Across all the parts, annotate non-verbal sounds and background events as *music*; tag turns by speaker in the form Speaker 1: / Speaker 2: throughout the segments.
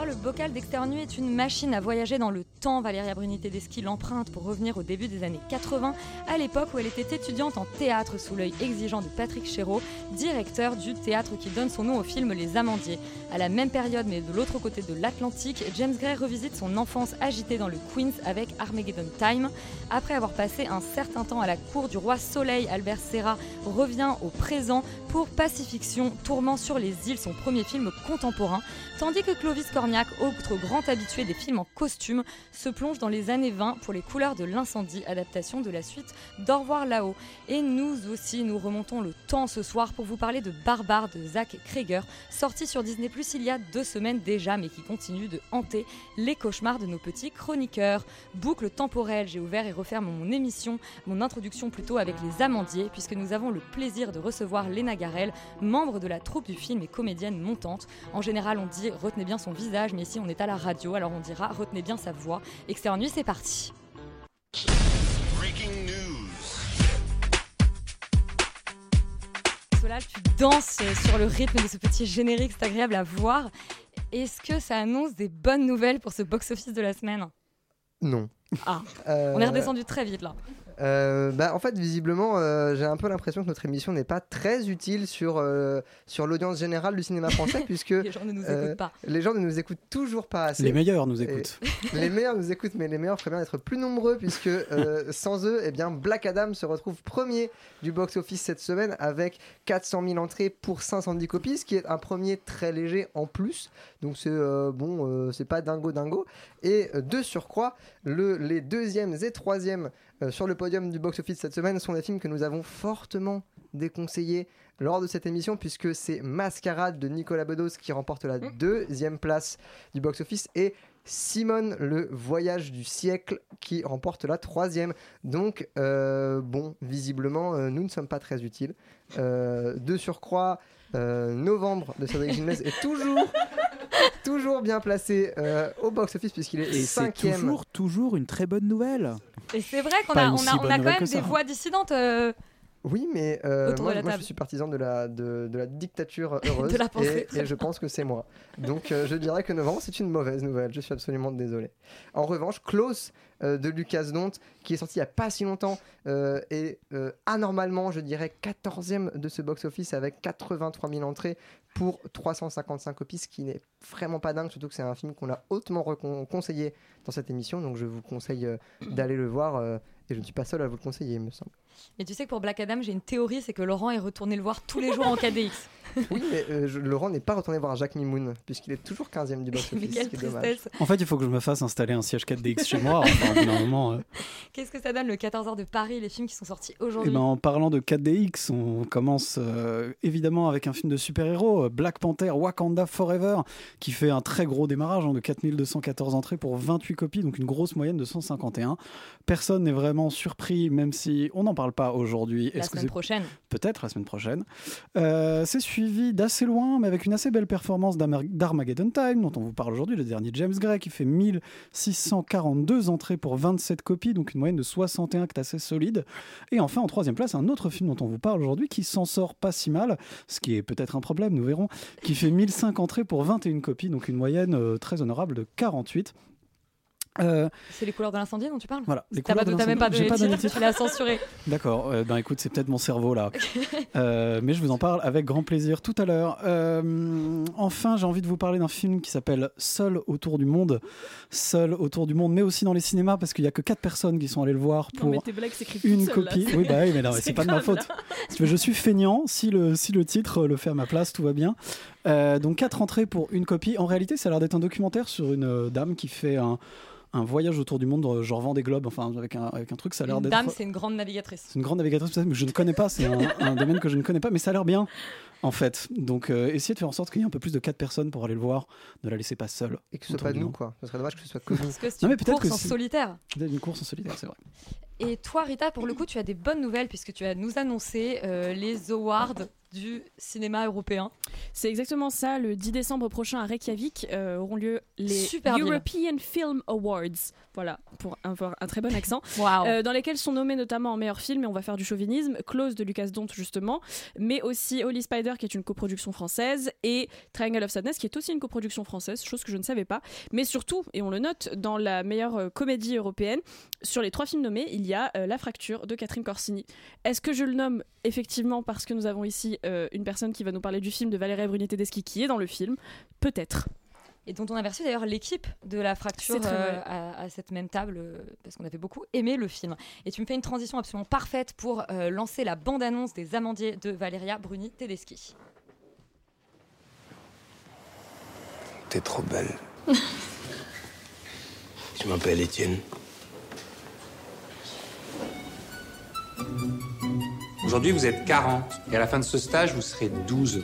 Speaker 1: le bocal d'Externe Nuit est une machine à voyager dans le temps. Valéria Bruni Tedeschi l'emprunte pour revenir au début des années 80, à l'époque où elle était étudiante en théâtre sous l'œil exigeant de Patrick Chéreau, directeur du théâtre qui donne son nom au film Les Amandiers. À la même période, mais de l'autre côté de l'Atlantique, James Gray revisite son enfance agitée dans le Queens avec Armageddon Time. Après avoir passé un certain temps à la cour du roi Soleil, Albert Serra revient au présent pour Pacifiction, tourment sur les îles, son premier film contemporain, tandis que Clovis Cornillac, autre grand habitué des films en costume, se plonge dans les années 20 pour Les couleurs de l'incendie, adaptation de la suite d'Au revoir là-haut. Et nous aussi, nous remontons le temps ce soir pour vous parler de Barbare de Zach Krieger, sorti sur Disney Plus il y a deux semaines déjà, mais qui continue de hanter les cauchemars de nos petits chroniqueurs. Boucle temporelle, j'ai ouvert et referme mon émission, mon introduction plutôt avec les amandiers, puisque nous avons le plaisir de recevoir Léna Garel, membre de la troupe du film et comédienne montante. En général, on dit retenez bien son visage, mais ici on est à la radio, alors on dira retenez bien sa voix. Externe nuit, c'est parti.
Speaker 2: Breaking news.
Speaker 1: Solal, tu danses sur le rythme de ce petit générique, c'est agréable à voir. Est-ce que ça annonce des bonnes nouvelles pour ce box-office de la semaine?
Speaker 3: Non.
Speaker 1: Ah,
Speaker 3: Euh,
Speaker 1: on est redescendu très vite là.
Speaker 3: Euh, bah, en fait, visiblement, euh, j'ai un peu l'impression que notre émission n'est pas très utile sur, euh, sur l'audience générale du cinéma français, *laughs* puisque
Speaker 1: Les gens ne nous
Speaker 3: euh,
Speaker 1: écoutent pas.
Speaker 3: les gens ne nous écoutent toujours pas assez.
Speaker 4: Les meilleurs nous écoutent. *laughs*
Speaker 3: les meilleurs nous écoutent, mais les meilleurs feraient bien d'être plus nombreux, puisque euh, sans eux, eh bien, Black Adam se retrouve premier du box-office cette semaine avec 400 000 entrées pour 510 copies, ce qui est un premier très léger en plus. Donc c'est euh, bon, euh, c'est pas dingo dingo. Et euh, de surcroît, le, les deuxièmes et troisièmes sur le podium du box-office cette semaine sont des films que nous avons fortement déconseillés lors de cette émission, puisque c'est Mascarade de Nicolas Bedos qui remporte la deuxième place du box-office et Simone, le voyage du siècle, qui remporte la troisième. Donc, euh, bon, visiblement, euh, nous ne sommes pas très utiles. Euh, de surcroît, euh, novembre de Cédric Gilles est toujours, *laughs* *laughs* toujours bien placé euh, au box-office, puisqu'il est
Speaker 4: Et c'est
Speaker 3: cinquième.
Speaker 4: toujours, toujours une très bonne nouvelle.
Speaker 1: Et c'est vrai qu'on a,
Speaker 4: une
Speaker 1: on
Speaker 4: si
Speaker 1: a, on
Speaker 4: bonne
Speaker 1: a quand même des voix dissidentes euh,
Speaker 3: Oui, mais euh, moi, je suis partisan de la, de, de la dictature *laughs* heureuse.
Speaker 1: De la pensée,
Speaker 3: et, et je pense que c'est moi. Donc euh, je dirais que novembre, c'est une mauvaise nouvelle. Je suis absolument désolé. En revanche, Klaus euh, de Lucas Dont, qui est sorti il n'y a pas si longtemps, est anormalement, je dirais, 14e de ce box-office avec 83 000 entrées pour 355 copies, ce qui n'est vraiment pas dingue, surtout que c'est un film qu'on a hautement conseillé dans cette émission. Donc je vous conseille d'aller le voir. et je ne suis pas seul à vous le conseiller, il me semble.
Speaker 1: Et tu sais que pour Black Adam, j'ai une théorie, c'est que Laurent est retourné le voir tous les jours en KDX. *laughs*
Speaker 3: Oui, mais euh, je- Laurent n'est pas retourné voir Jacques Mimoun, puisqu'il est toujours 15e du *laughs*
Speaker 1: Mais
Speaker 3: box-office.
Speaker 1: quelle
Speaker 3: ce qui est dommage.
Speaker 1: tristesse.
Speaker 4: En fait, il faut que je me fasse installer un siège 4DX chez moi. Enfin, *laughs* au bout d'un moment, euh.
Speaker 1: Qu'est-ce que ça donne le 14h de Paris, les films qui sont sortis
Speaker 4: Eh
Speaker 1: aujourd'hui
Speaker 4: ben, en parlant de 4DX, on commence euh, évidemment avec un film de super-héros, euh, Black Panther Wakanda Forever, qui fait un très gros démarrage hein, de 4214 entrées pour 28 copies, donc une grosse moyenne de 151. Personne n'est vraiment surpris, même si on n'en parle pas aujourd'hui.
Speaker 1: La semaine prochaine.
Speaker 4: peut-être la semaine prochaine. Euh, c'est suivi d'assez loin, mais avec une assez belle performance d'Armageddon Time, dont on vous parle aujourd'hui, le dernier James Gray, qui fait 1642 entrées pour 27 copies, donc une moyenne de 61 qui est assez solide. Et enfin, en troisième place, un autre film dont on vous parle aujourd'hui, qui s'en sort pas si mal, ce qui est peut-être un problème, nous verrons, qui fait 1005 entrées pour 21 copies, donc une moyenne euh, très honorable de 48. Euh,
Speaker 1: C'est les couleurs de l'incendie dont tu parles
Speaker 4: Voilà, les
Speaker 1: T'as
Speaker 4: de
Speaker 1: t'as même pas donné
Speaker 4: J'ai pas donné
Speaker 1: titre, tu l'as censuré.
Speaker 4: D'accord, euh, ben écoute, c'est peut-être mon cerveau là. *laughs* Euh, mais je vous en parle avec grand plaisir tout à l'heure. Euh, enfin, j'ai envie de vous parler d'un film qui s'appelle Seul autour du monde. Seul autour du monde, mais aussi dans les cinémas parce qu'il y a que 4 personnes qui sont allées le voir
Speaker 5: Non,
Speaker 4: pour
Speaker 5: mais tes blagues s'écrivent
Speaker 4: une
Speaker 5: là.
Speaker 4: copie. Oui, bah oui, mais non, mais *laughs*
Speaker 5: c'est
Speaker 4: c'est pas de ma faute.
Speaker 5: là.
Speaker 4: Si tu veux, je suis feignant. Si le, si le titre le fait à ma place, tout va bien. Euh, donc, 4 entrées pour une copie. En réalité, ça a l'air d'être un documentaire sur une euh, dame qui fait un, un voyage autour du monde, euh, genre Vendée Globe, enfin, avec un, avec un truc. Ça a l'air
Speaker 1: Une
Speaker 4: d'être.
Speaker 1: dame, c'est une grande navigatrice.
Speaker 4: C'est une grande navigatrice, mais je ne connais pas. C'est un, *laughs* un domaine que je ne connais pas, mais ça a l'air bien, en fait. Donc, euh, essayez de faire en sorte qu'il y ait un peu plus de 4 personnes pour aller le voir. Ne la laissez pas seule.
Speaker 3: Et que ce soit pas nous, quoi. Ce serait dommage que ce soit que nous.
Speaker 1: Parce que c'est
Speaker 4: Non, mais
Speaker 1: une course en solitaire.
Speaker 4: Une course en solitaire, c'est vrai.
Speaker 1: Et toi, Rita, pour le coup, tu as des bonnes nouvelles puisque tu as nous annoncé euh, les awards du cinéma européen.
Speaker 5: C'est exactement ça. Le 10 décembre prochain à Reykjavik euh, auront lieu les
Speaker 1: Super.
Speaker 5: European Film Awards. Voilà, pour avoir un très bon accent. *laughs*
Speaker 1: Waouh.
Speaker 5: Euh, dans lesquels sont nommés notamment en meilleur film, et on va faire du chauvinisme, Close de Lucas Dont justement, mais aussi Holy Spider qui est une coproduction française et Triangle of Sadness qui est aussi une coproduction française, chose que je ne savais pas. Mais surtout, et on le note, dans la meilleure comédie européenne, sur les trois films nommés, il y a euh, La Fracture de Catherine Corsini. Est-ce que je le nomme effectivement parce que nous avons ici euh, une personne qui va nous parler du film de Valérie Bruni Tedeschi qui est dans le film? Peut-être.
Speaker 1: Et dont on a reçu d'ailleurs l'équipe de la fracture euh, à, à cette même table euh, parce qu'on avait beaucoup aimé le film. Et tu me fais une transition absolument parfaite pour euh, lancer la bande-annonce des Amandiers de Valéria Bruni Tedeschi.
Speaker 6: T'es trop belle. *laughs* Je m'appelle Étienne.
Speaker 7: Aujourd'hui, vous êtes 40. Et à la fin de ce stage, vous serez 12.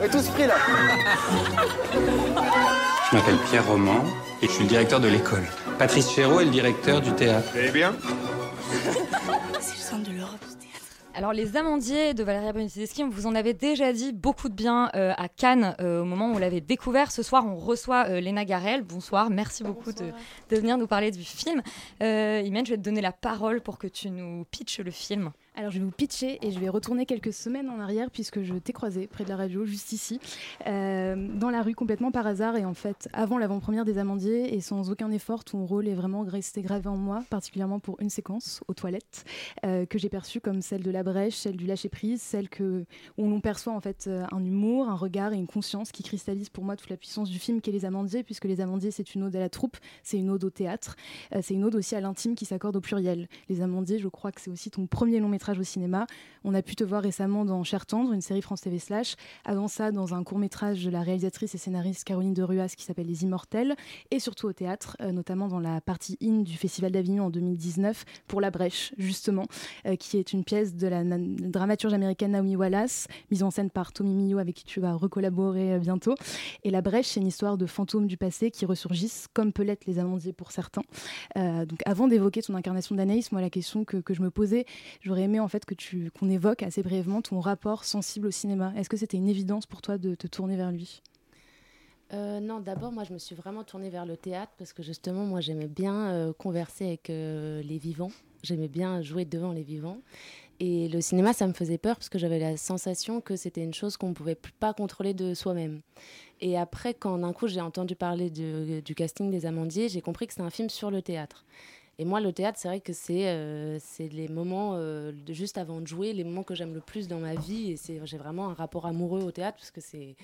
Speaker 8: On est tous pris là.
Speaker 7: Je m'appelle Pierre Roman et je suis le directeur de l'école. Patrice Chéreau est le directeur du théâtre.
Speaker 6: Eh bien
Speaker 9: C'est le centre de l'Europe.
Speaker 1: Alors les Amandiers de Valéria Bruni Tedeschi, on vous en avait déjà dit beaucoup de bien euh, à Cannes euh, au moment où on l'avait découvert. Ce soir, on reçoit euh, Léna Garel. Bonsoir, merci beaucoup de, de venir nous parler du film. Euh, Imen, je vais te donner la parole pour que tu nous pitches le film.
Speaker 10: Alors je vais vous pitcher et je vais retourner quelques semaines en arrière puisque je t'ai croisé près de la radio, juste ici, euh, dans la rue complètement par hasard et en fait avant l'avant-première des Amandiers et sans aucun effort, ton rôle est vraiment resté gravé en moi, particulièrement pour une séquence aux toilettes euh, que j'ai perçue comme celle de la brèche, celle du lâcher prise, celle où l'on perçoit en fait euh, un humour, un regard et une conscience qui cristallise pour moi toute la puissance du film qu'est les Amandiers puisque les Amandiers c'est une ode à la troupe, c'est une ode au théâtre, c'est une ode aussi à l'intime qui s'accorde au pluriel. Les Amandiers, je crois que c'est aussi ton premier long métrage au cinéma. On a pu te voir récemment dans Cher Tendre, une série France TV Slash. Avant ça, dans un court métrage de la réalisatrice et scénariste Caroline de Ruas qui s'appelle Les Immortels. Et surtout au théâtre, euh, notamment dans la partie in du Festival d'Avignon en 2019 pour La Brèche, justement, euh, qui est une pièce de la dramaturge américaine Naomi Wallace, mise en scène par Tommy Millot avec qui tu vas recollaborer euh, bientôt. Et La Brèche, c'est une histoire de fantômes du passé qui ressurgissent, comme peut l'être les amandiers pour certains. Donc avant d'évoquer ton incarnation d'Anaïs, moi la question que, que je me posais, j'aurais aimé en fait que tu qu'on évoque assez brièvement ton rapport sensible au cinéma. Est-ce que c'était une évidence pour toi de te tourner vers lui?
Speaker 11: Euh, non, d'abord, moi, je me suis vraiment tournée vers le théâtre parce que justement, moi, j'aimais bien euh, converser avec euh, les vivants. J'aimais bien jouer devant les vivants. Et le cinéma, ça me faisait peur parce que j'avais la sensation que c'était une chose qu'on ne pouvait pas contrôler de soi-même. Et après, quand d'un coup, j'ai entendu parler du casting des Amandiers, j'ai compris que c'était un film sur le théâtre. Et moi, le théâtre, c'est vrai que c'est euh, les moments euh, juste avant de jouer, les moments que j'aime le plus dans ma vie. Et j'ai vraiment un rapport amoureux au théâtre parce que c'est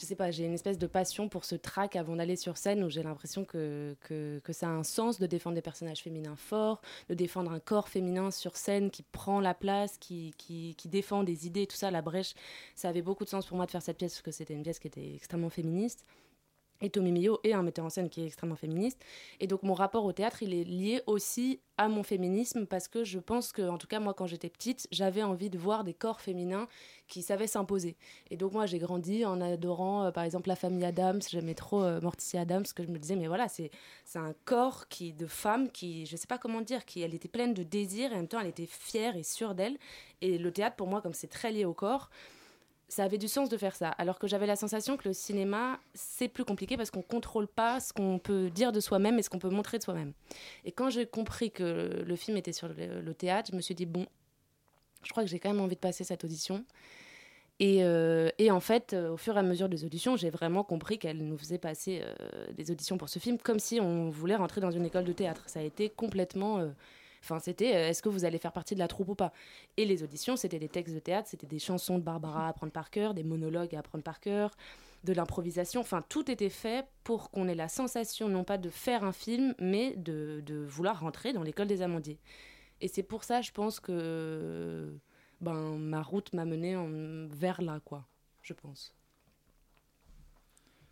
Speaker 11: je sais pas, j'ai une espèce de passion pour ce track avant d'aller sur scène où j'ai l'impression que, que, ça a un sens de défendre des personnages féminins forts, de défendre un corps féminin sur scène qui prend la place, qui, qui défend des idées, tout ça. La brèche, ça avait beaucoup de sens pour moi de faire cette pièce parce que c'était une pièce qui était extrêmement féministe. Et Tommy Millot est un metteur en scène qui est extrêmement féministe. Et donc mon rapport au théâtre, il est lié aussi à mon féminisme parce que je pense que, en tout cas moi quand j'étais petite, j'avais envie de voir des corps féminins qui savaient s'imposer. Et donc moi j'ai grandi en adorant euh, par exemple la famille Adams, j'aimais trop euh, Morticia Adams, que je me disais mais voilà c'est un corps qui de femme qui je sais pas comment dire, qui elle était pleine de désir et en même temps elle était fière et sûre d'elle. Et le théâtre pour moi comme c'est très lié au corps ça avait du sens de faire ça. Alors que j'avais la sensation que le cinéma, c'est plus compliqué parce qu'on contrôle pas ce qu'on peut dire de soi-même et ce qu'on peut montrer de soi-même. Et quand j'ai compris que le film était sur le, théâtre, je me suis dit, bon, je crois que j'ai quand même envie de passer cette audition. Et, euh, en fait, euh, au fur et à mesure des auditions, j'ai vraiment compris qu'elle nous faisait passer euh, des auditions pour ce film comme si on voulait rentrer dans une école de théâtre. Ça a été complètement. Enfin, c'était euh, est-ce que vous allez faire partie de la troupe ou pas? Et les auditions, c'était des textes de théâtre, c'était des chansons de Barbara à apprendre par cœur, des monologues à apprendre par cœur, de l'improvisation. Enfin, tout était fait pour qu'on ait la sensation, non pas de faire un film, mais de, de vouloir rentrer dans l'école des Amandiers. Et c'est pour ça, je pense que ben, ma route m'a menée en- vers là, quoi, je pense.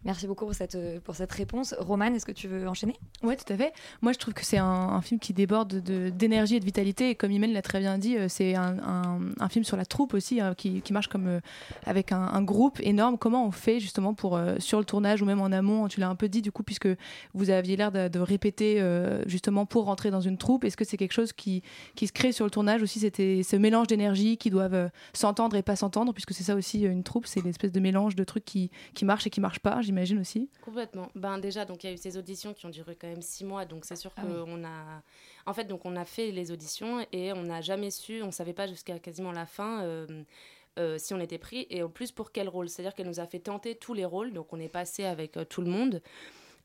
Speaker 1: Merci beaucoup pour cette, euh, pour cette réponse. Romane, est-ce que tu veux enchaîner?
Speaker 12: Ouais, tout à fait. Moi, je trouve que c'est un, film qui déborde de- d'énergie et de vitalité. Et comme Imen l'a très bien dit, euh, c'est un, un- film sur la troupe aussi, hein, qui, qui marche comme euh, avec un, groupe énorme. Comment on fait justement pour sur le tournage ou même en amont Tu l'as un peu dit du coup, puisque vous aviez l'air de, répéter justement pour rentrer dans une troupe. Est-ce que c'est quelque chose qui, qui se crée sur le tournage aussi C'était ce mélange d'énergie qui doivent s'entendre et pas s'entendre, puisque c'est ça aussi une troupe, c'est l'espèce de mélange de trucs qui, qui marchent et qui marchent pas, j'imagine aussi.
Speaker 11: Complètement. Ben déjà, donc il y a eu ces auditions qui ont duré quand même six mois, donc c'est sûr
Speaker 12: Ah oui.
Speaker 11: qu'on a, en fait, donc on a fait les auditions et on n'a jamais su, on savait pas jusqu'à quasiment la fin. euh, euh, si on était pris et en plus pour quel rôle. C'est-à-dire qu'elle nous a fait tenter tous les rôles, donc on est passé avec euh, tout le monde.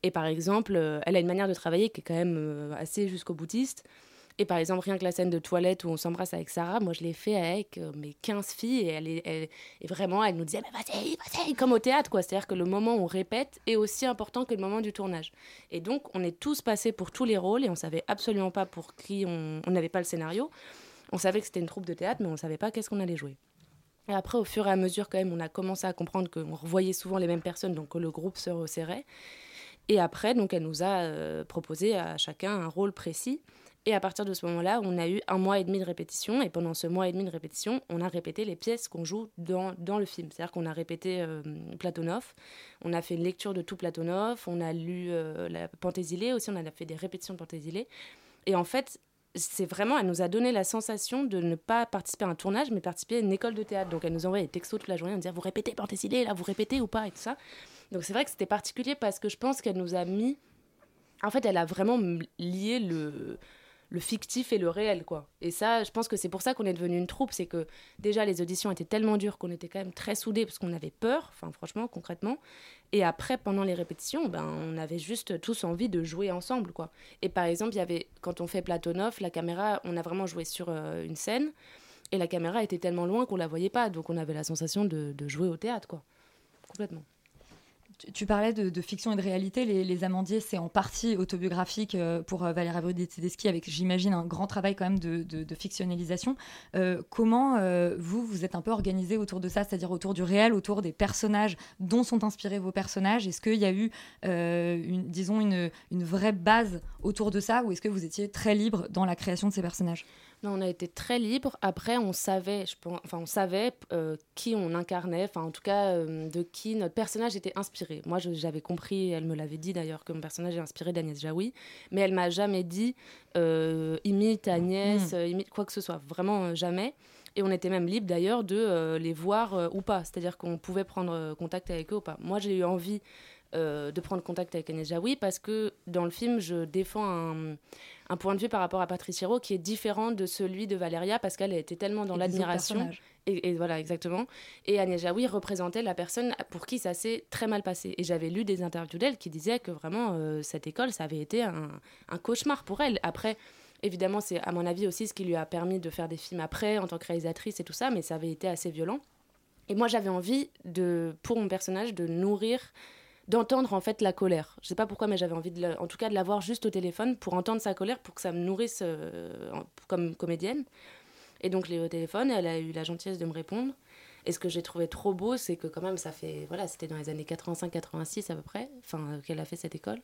Speaker 11: Et par exemple, euh, elle a une manière de travailler qui est quand même assez jusqu'au boutiste. Et par exemple, rien que la scène de toilette où on s'embrasse avec Sarah, moi je l'ai fait avec euh, mes 15 filles et elle et vraiment elle nous disait mais vas-y, vas-y, comme au théâtre quoi. C'est-à-dire que le moment où on répète est aussi important que le moment du tournage. Et donc on est tous passés pour tous les rôles et on savait absolument pas pour qui on on n'avait pas le scénario. On savait que c'était une troupe de théâtre mais on savait pas qu'est-ce qu'on allait jouer. Et après, au fur et à mesure, quand même, on a commencé à comprendre qu'on revoyait souvent les mêmes personnes, donc que le groupe se resserrait. Et après, donc, elle nous a euh, proposé à chacun un rôle précis. Et à partir de ce moment-là, on a eu un mois et demi de répétition. Et pendant ce mois et demi de répétition, on a répété les pièces qu'on joue dans, dans le film. C'est-à-dire qu'on a répété euh, Platonov, on a fait une lecture de tout Platonov, on a lu euh, la aussi, on a fait des répétitions de Pantésilée. Et en fait, c'est vraiment, elle nous a donné la sensation de ne pas participer à un tournage, mais participer à une école de théâtre. Donc elle nous envoyait des textos toute la journée, en disant vous répétez Pantésilée, là, vous répétez ou pas, et tout ça. Donc c'est vrai que c'était particulier parce que je pense qu'elle nous a mis. En fait, elle a vraiment lié le, le fictif et le réel, quoi. Et ça, je pense que c'est pour ça qu'on est devenu une troupe. C'est que déjà, les auditions étaient tellement dures qu'on était quand même très soudés parce qu'on avait peur, enfin, franchement, concrètement. Et après, pendant les répétitions, ben, on avait juste tous envie de jouer ensemble, quoi. Et par exemple, il y avait, quand on fait Platonov, la caméra, on a vraiment joué sur euh, une scène. Et la caméra était tellement loin qu'on la voyait pas. Donc on avait la sensation de, de jouer au théâtre, quoi. Complètement.
Speaker 1: Tu, parlais de, fiction et de réalité. Les, Amandiers, c'est en partie autobiographique euh, pour euh, Valéria Bruni-Tedeschi, avec, j'imagine, un grand travail quand même de, fictionnalisation. Euh, comment vous, vous êtes un peu organisé autour de ça, c'est-à-dire autour du réel, autour des personnages dont sont inspirés vos personnages? Est-ce qu'il y a eu, disons, une, une vraie base autour de ça, ou est-ce que vous étiez très libre dans la création de ces personnages?
Speaker 11: Non, on a été très libre. Après, on savait, enfin, on savait qui on incarnait, enfin, en tout cas, de qui notre personnage était inspiré. Moi, j'avais compris, elle me l'avait dit d'ailleurs, que mon personnage est inspiré d'Agnès Jaoui, mais elle m'a jamais dit euh, imite Agnès,
Speaker 1: Mm.
Speaker 11: euh, imite quoi que ce soit, vraiment euh, jamais. Et on était même libre d'ailleurs de euh, les voir euh, ou pas, c'est-à-dire qu'on pouvait prendre contact avec eux ou pas. Moi, j'ai eu envie de prendre contact avec Agnès Jaoui parce que dans le film, je défends un, un point de vue par rapport à Patrice Chéreau qui est différent de celui de Valéria parce qu'elle était tellement dans l'admiration. et voilà, exactement. Et Agnès Jaoui représentait la personne pour qui ça s'est très mal passé. Et j'avais lu des interviews d'elle qui disaient que vraiment, euh, cette école, ça avait été un, un cauchemar pour elle. Après, évidemment, c'est à mon avis aussi ce qui lui a permis de faire des films après en tant que réalisatrice et tout ça, mais ça avait été assez violent. Et moi, j'avais envie de, pour mon personnage, de nourrir, d'entendre en fait la colère. Je sais pas pourquoi, mais j'avais envie, de la- en tout cas, de l'avoir juste au téléphone pour entendre sa colère, pour que ça me nourrisse euh, comme comédienne. Et donc, je l'ai eu au téléphone, elle a eu la gentillesse de me répondre. Et ce que j'ai trouvé trop beau, c'est que quand même, ça fait, voilà, c'était dans les années 85-86 à peu près, enfin, qu'elle a fait cette école.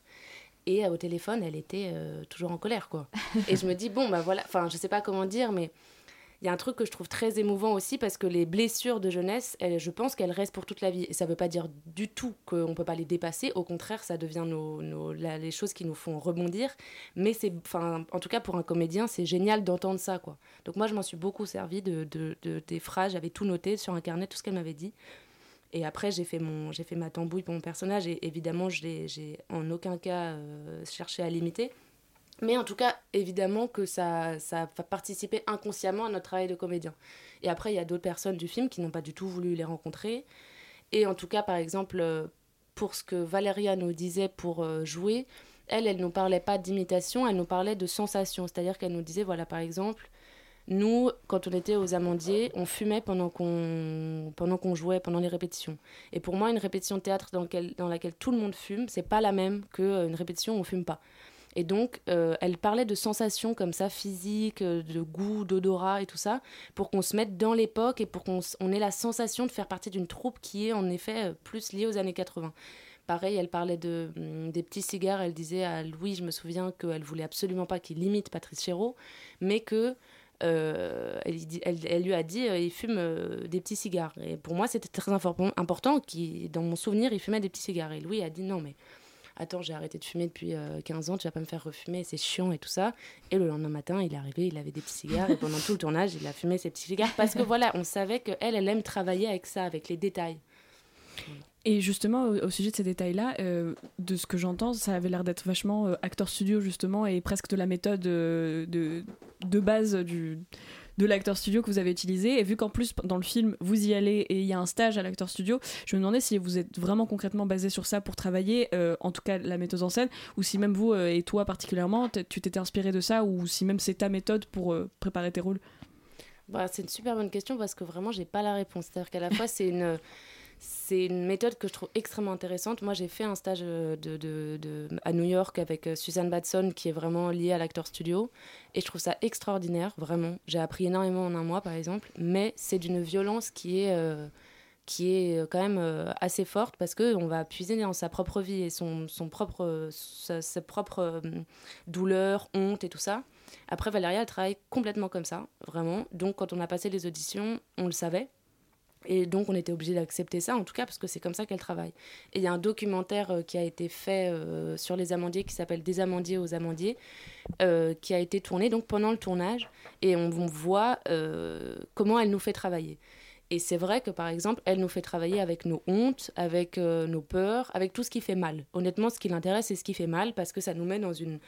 Speaker 11: Et euh, au téléphone, elle était euh, toujours en colère, quoi. *laughs* et je me dis, bon, bah voilà, enfin, je sais pas comment dire, mais il y a un truc que je trouve très émouvant aussi parce que les blessures de jeunesse, je pense qu'elles restent pour toute la vie. Et ça ne veut pas dire du tout qu'on ne peut pas les dépasser. Au contraire, ça devient nos, les choses qui nous font rebondir. Mais c'est, en tout cas pour un comédien, c'est génial d'entendre ça. Donc moi, je m'en suis beaucoup servi de, de- de- des phrases. J'avais tout noté sur un carnet, tout ce qu'elle m'avait dit. Et après, j'ai fait, mon, j'ai fait ma tambouille pour mon personnage. Et évidemment, je j'ai en aucun cas euh, cherché à l'imiter. Mais en tout cas, évidemment que ça, ça va participer inconsciemment à notre travail de comédien. Et après, il y a d'autres personnes du film qui n'ont pas du tout voulu les rencontrer. Et en tout cas, par exemple, euh, pour ce que Valéria nous disait pour euh, jouer, elle, elle nous parlait pas d'imitation, elle nous parlait de sensation. C'est-à-dire qu'elle nous disait, voilà, par exemple, nous, quand on était aux amandiers, on fumait pendant qu'on pendant qu'on jouait, pendant les répétitions. Et pour moi, une répétition de théâtre dans, laquelle- tout le monde fume, c'est pas la même qu'une répétition où on fume pas. Et donc, euh, elle parlait de sensations comme ça, physiques, euh, de goût, d'odorat et tout ça, pour qu'on se mette dans l'époque et pour qu'on ait la sensation de faire partie d'une troupe qui est en effet euh, plus liée aux années 80. Pareil, elle parlait de, hum, des petits cigares. Elle disait à Louis, je me souviens qu'elle voulait absolument pas qu'il imite Patrice Chéreau, mais que elle, lui a dit il fume des petits cigares. Et pour moi, c'était très important. Qui, dans mon souvenir, il fumait des petits cigares. Et Louis a dit non, mais attends, j'ai arrêté de fumer depuis euh, 15 ans, tu vas pas me faire refumer, c'est chiant et tout ça. Et le lendemain matin, il est arrivé, il avait des petits cigares. et pendant tout le tournage, il a fumé ses petits cigares. Parce que voilà, on savait qu'elle, elle aime travailler avec ça, avec les détails.
Speaker 5: Et justement, au, sujet de ces détails-là, euh, de ce que j'entends, ça avait l'air d'être vachement euh, acteur studio, justement, et presque de la méthode euh, de, de base du, de l'acteur studio que vous avez utilisé. Et vu qu'en plus, dans le film, vous y allez et il y a un stage à l'acteur studio, je me demandais si vous êtes vraiment concrètement basé sur ça pour travailler, euh, en tout cas la méthode en scène, ou si même vous, euh, et toi particulièrement, tu t'étais inspiré de ça, ou si même c'est ta méthode pour euh, préparer tes rôles?
Speaker 11: Bah, c'est une super bonne question parce que vraiment, j'ai pas la réponse. C'est-à-dire qu'à la fois, c'est une, c'est une méthode que je trouve extrêmement intéressante. Moi, j'ai fait un stage euh, à New York avec euh, Suzanne Batson qui est vraiment liée à l'acteur studio. Et je trouve ça extraordinaire, vraiment. J'ai appris énormément en un mois, par exemple. Mais c'est d'une violence qui est. euh, qui est quand même assez forte parce qu'on va puiser dans sa propre vie et son, son propre, sa, sa propre euh, douleur, honte et tout ça. Après, Valéria, elle travaille complètement comme ça, vraiment. Donc, quand on a passé les auditions, on le savait. Et donc, on était obligé d'accepter ça, en tout cas, parce que c'est comme ça qu'elle travaille. Et il y a un documentaire euh, qui a été fait euh, sur les amandiers qui s'appelle Des amandiers aux amandiers, euh, qui a été tourné donc pendant le tournage. Et on, on voit comment elle nous fait travailler. Et c'est vrai que, par exemple, elle nous fait travailler avec nos hontes, avec nos peurs, avec tout ce qui fait mal. Honnêtement, ce qui l'intéresse, c'est ce qui fait mal, parce que ça nous met dans une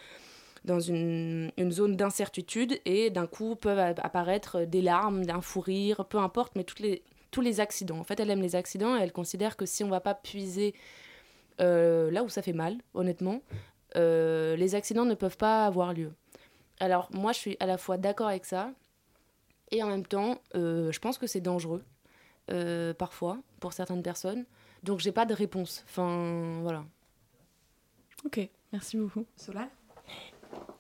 Speaker 11: dans une, une zone d'incertitude et d'un coup peuvent apparaître des larmes, un fou rire, peu importe, mais toutes les, tous les accidents. En fait, elle aime les accidents et elle considère que si on va pas puiser euh, là où ça fait mal, honnêtement, euh, les accidents ne peuvent pas avoir lieu. Alors moi, je suis à la fois d'accord avec ça et en même temps, euh, je pense que c'est dangereux euh, parfois pour certaines personnes. Donc j'ai pas de réponse. Enfin voilà.
Speaker 5: Ok, merci beaucoup.
Speaker 1: Solal?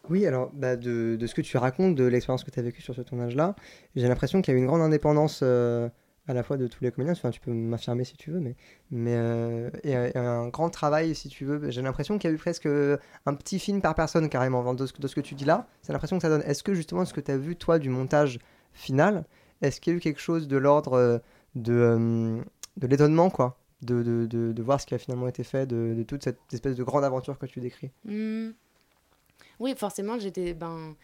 Speaker 3: Oui, alors bah, de, de ce que tu racontes, de l'expérience que tu as vécue sur ce tournage-là, j'ai l'impression qu'il y a eu une grande indépendance euh, à la fois de tous les comédiens, tu peux m'affirmer si tu veux, mais, mais euh, et, et un grand travail si tu veux. J'ai l'impression qu'il y a eu presque un petit film par personne carrément de ce, que tu dis là. C'est l'impression que ça donne. Est-ce que justement ce que tu as vu toi du montage final, est-ce qu'il y a eu quelque chose de l'ordre euh, de, euh, de l'étonnement quoi? De, de, de, voir ce qui a finalement été fait, de, toute cette espèce de grande aventure que tu décris?
Speaker 11: Hmm. Oui, forcément, j'étais. Ben...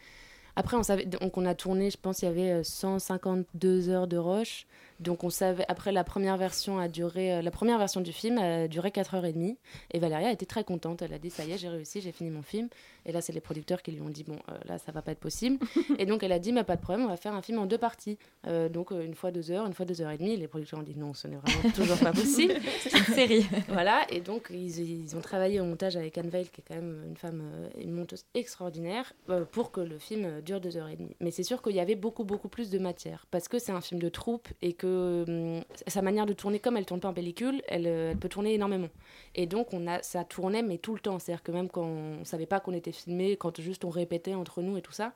Speaker 11: Après, on savait, donc on a tourné, je pense, il y avait euh, 152 heures de rush. Donc on savait. Après, la première version a duré. euh, La première version du film a duré 4h30. Et Valéria était très contente. Elle a dit ça y est, j'ai réussi, j'ai fini mon film. Et là, c'est les producteurs qui lui ont dit bon, euh, là, ça va pas être possible. *laughs* et donc elle a dit, mais pas de problème, on va faire un film en deux parties. Euh, donc une fois deux heures, une fois deux heures et demie. Les producteurs ont dit non, ce n'est vraiment *laughs* toujours pas possible. *laughs*
Speaker 1: C'est une série.
Speaker 11: voilà. Et donc ils, ils ont travaillé au montage avec Anne Veil, qui est quand même une femme, une monteuse extraordinaire, euh, pour que le film dure deux heures et demie. Mais c'est sûr qu'il y avait beaucoup, beaucoup plus de matière. Parce que c'est un film de troupe et que hum, sa manière de tourner, comme elle tourne pas en pellicule, elle, euh, elle peut tourner énormément. Et donc on a, ça tournait, mais tout le temps. C'est-à-dire que même quand on savait pas qu'on était filmé, quand juste on répétait entre nous et tout ça.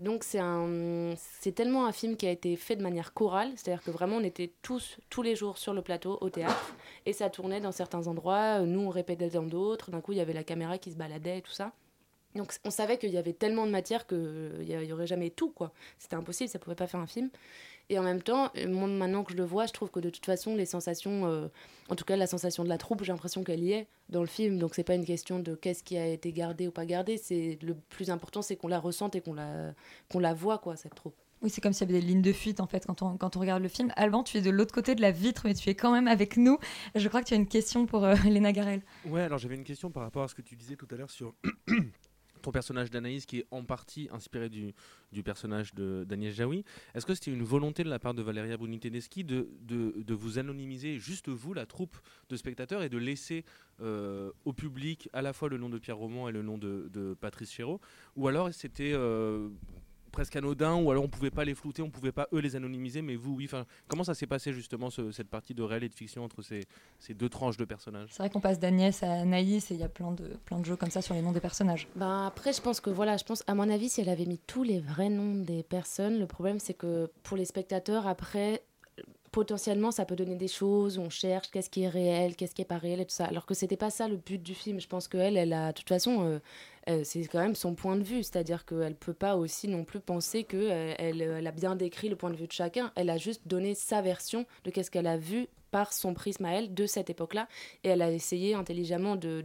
Speaker 11: Donc c'est un, c'est tellement un film qui a été fait de manière chorale, c'est-à-dire que vraiment on était tous, tous les jours sur le plateau au théâtre, et ça tournait dans certains endroits, nous on répétait dans d'autres, d'un coup il y avait la caméra qui se baladait et tout ça. Donc on savait qu'il y avait tellement de matière qu'il n'y aurait jamais tout, quoi. C'était impossible, ça pouvait pas faire un film. Et en même temps, euh, moi maintenant que je le vois, je trouve que de toute façon, les sensations, euh, en tout cas la sensation de la troupe, j'ai l'impression qu'elle y est dans le film. Donc c'est pas une question de qu'est-ce qui a été gardé ou pas gardé. C'est le plus important, c'est qu'on la ressente et qu'on la, qu'on la voit, quoi, cette troupe.
Speaker 1: Oui, c'est comme s'il y avait des lignes de fuite en fait quand on, quand on regarde le film. Alban, tu es de l'autre côté de la vitre, mais tu es quand même avec nous. Je crois que tu as une question pour euh, Léna Garel.
Speaker 13: Ouais, alors j'avais une question par rapport à ce que tu disais tout à l'heure sur personnage d'Anaïs qui est en partie inspiré du, du personnage d'Agnès Jaoui. Est-ce que c'était une volonté de la part de Valéria Bruni Tedeschi de, de, de vous anonymiser, juste vous, la troupe de spectateurs, et de laisser euh, au public à la fois le nom de Pierre Roman et le nom de, de Patrice Chéreau Ou alors c'était euh, presque anodin, ou alors on pouvait pas les flouter, on pouvait pas eux les anonymiser, mais vous, oui. Enfin, comment ça s'est passé justement ce- cette partie de réel et de fiction entre ces, ces deux tranches de personnages?
Speaker 1: C'est vrai qu'on passe d'Agnès à Anaïs et il y a plein de, plein de jeux comme ça sur les noms des personnages.
Speaker 11: Ben après, je pense que voilà, je pense, à mon avis, si elle avait mis tous les vrais noms des personnes, le problème c'est que pour les spectateurs, après, potentiellement, ça peut donner des choses, on cherche qu'est-ce qui est réel, qu'est-ce qui est pas réel et tout ça. Alors que c'était pas ça le but du film. Je pense qu'elle, elle a, de toute façon, euh, euh, c'est quand même son point de vue, c'est-à-dire qu'elle peut pas aussi non plus penser que euh, elle a bien décrit le point de vue de chacun. Elle a juste donné sa version de qu'est-ce qu'elle a vu par son prisme à elle de cette époque-là. Et elle a essayé intelligemment de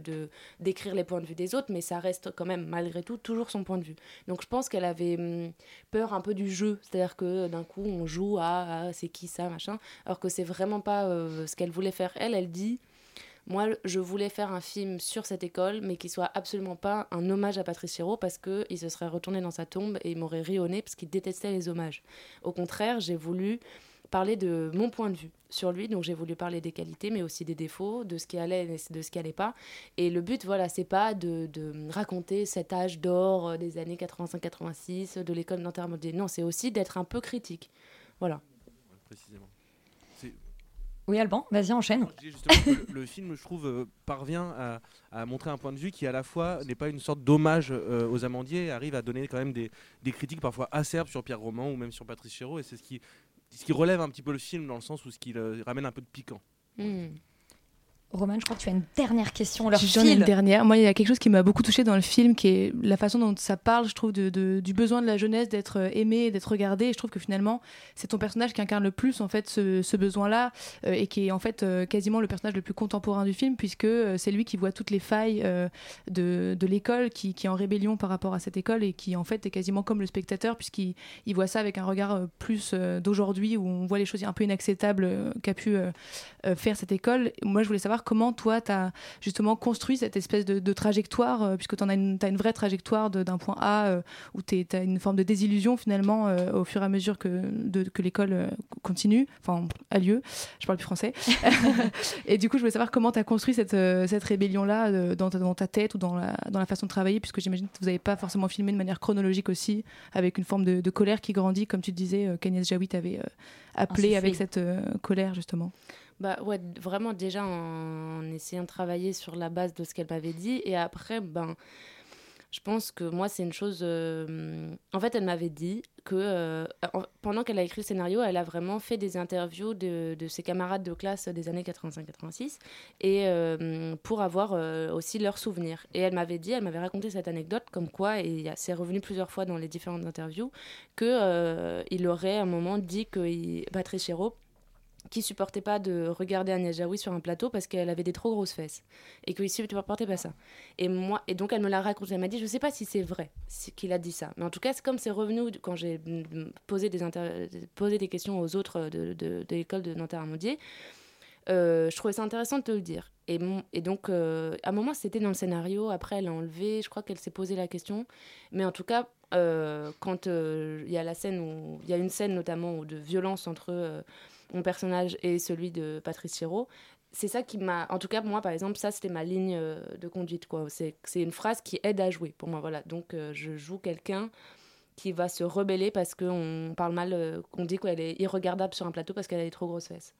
Speaker 11: d'écrire les points de vue des autres mais ça reste quand même malgré tout toujours son point de vue. Donc je pense qu'elle avait hum, peur un peu du jeu. C'est-à-dire que d'un coup on joue à, c'est qui ça machin. Alors que c'est vraiment pas euh, ce qu'elle voulait faire. Elle elle dit moi, je voulais faire un film sur cette école, mais qui soit absolument pas un hommage à Patrice Chéreau parce qu'il se serait retourné dans sa tombe et il m'aurait ri au parce qu'il détestait les hommages. Au contraire, j'ai voulu parler de mon point de vue sur lui, donc j'ai voulu parler des qualités, mais aussi des défauts, de ce qui allait et de ce qui allait pas. Et le but, voilà, c'est pas de, de raconter cet âge d'or euh, des années 85-86 de l'école d'intermodé. Non, c'est aussi d'être un peu critique. Voilà.
Speaker 13: Précisément.
Speaker 1: Oui, Alban, vas-y, enchaîne.
Speaker 13: Le, le film, je trouve, euh, parvient à, à montrer un point de vue qui, à la fois, n'est pas une sorte d'hommage euh, aux Amandiers, et arrive à donner quand même des, des critiques parfois acerbes sur Pierre Roman ou même sur Patrice Chéreau, et c'est ce qui, ce qui relève un petit peu le film dans le sens où ce qui ramène un peu de piquant.
Speaker 1: Roman, je crois que tu as une dernière question. Leur
Speaker 12: J'en ai une dernière. Moi, il y a quelque chose qui m'a beaucoup touché dans le film, qui est la façon dont ça parle, je trouve, de, de- du besoin de la jeunesse d'être euh, aimé, d'être regardé. Et je trouve que finalement, c'est ton personnage qui incarne le plus en fait ce, ce besoin-là, euh, et qui est en fait euh, quasiment le personnage le plus contemporain du film, puisque euh, c'est lui qui voit toutes les failles de, de l'école, qui, qui est en rébellion par rapport à cette école, et qui en fait est quasiment comme le spectateur, puisqu'il il voit ça avec un regard plus d'aujourd'hui, où on voit les choses un peu inacceptables qu'a pu faire cette école. Moi, je voulais savoir comment toi, tu as justement construit cette espèce de, de trajectoire, euh, puisque tu as une, t'as une vraie trajectoire de- d'un point A euh, où tu as une forme de désillusion finalement euh, au fur et à mesure que, de- que l'école continue, enfin a lieu. Je parle plus français. *laughs* *laughs* et du coup, je voulais savoir comment tu as construit cette, cette rébellion-là dans, ta- dans ta tête ou dans la, dans la façon de travailler, puisque j'imagine que vous n'avez pas forcément filmé de manière chronologique aussi, avec une forme de, de colère qui grandit, comme tu disais, qu'Agnès Jaoui t'avait appelé
Speaker 11: Insufflé.
Speaker 12: avec cette colère justement.
Speaker 11: Bah ouais, vraiment déjà en essayant de travailler sur la base de ce qu'elle m'avait dit. Et après, ben, je pense que moi, c'est une chose. En fait, elle m'avait dit que en- pendant qu'elle a écrit le scénario, elle a vraiment fait des interviews de, de ses camarades de classe des années 85-86 et pour avoir aussi leurs souvenirs. Et elle m'avait dit, elle m'avait raconté cette anecdote comme quoi, et c'est revenu plusieurs fois dans les différentes interviews, que il aurait à un moment dit que il- Patrice Chéreau qui supportait pas de regarder Agnès Jaoui sur un plateau parce qu'elle avait des trop grosses fesses et qu'il supportait pas ça. Et moi et donc elle me l'a raconté, elle m'a dit je sais pas si c'est vrai qu'il a dit ça, mais en tout cas c'est comme c'est revenu quand j'ai posé des questions aux autres de, de, l'école de Nanterre-Amandier. euh, je trouvais ça intéressant de te le dire. Et, donc, euh, à un moment, c'était dans le scénario. Après, elle a enlevé. Je crois qu'elle s'est posé la question. Mais en tout cas, euh, quand euh, il y a la scène où il y a une scène notamment de violence entre euh, mon personnage et celui de Patrice Chéreau, c'est ça qui m'a. En tout cas, moi, par exemple, ça, c'était ma ligne euh, de conduite. quoi. C'est une phrase qui aide à jouer pour moi. Voilà. Donc, euh, je joue quelqu'un qui va se rebeller parce qu'on parle mal, euh, qu'on dit qu'elle est irregardable sur un plateau parce qu'elle a des trop grosses fesses.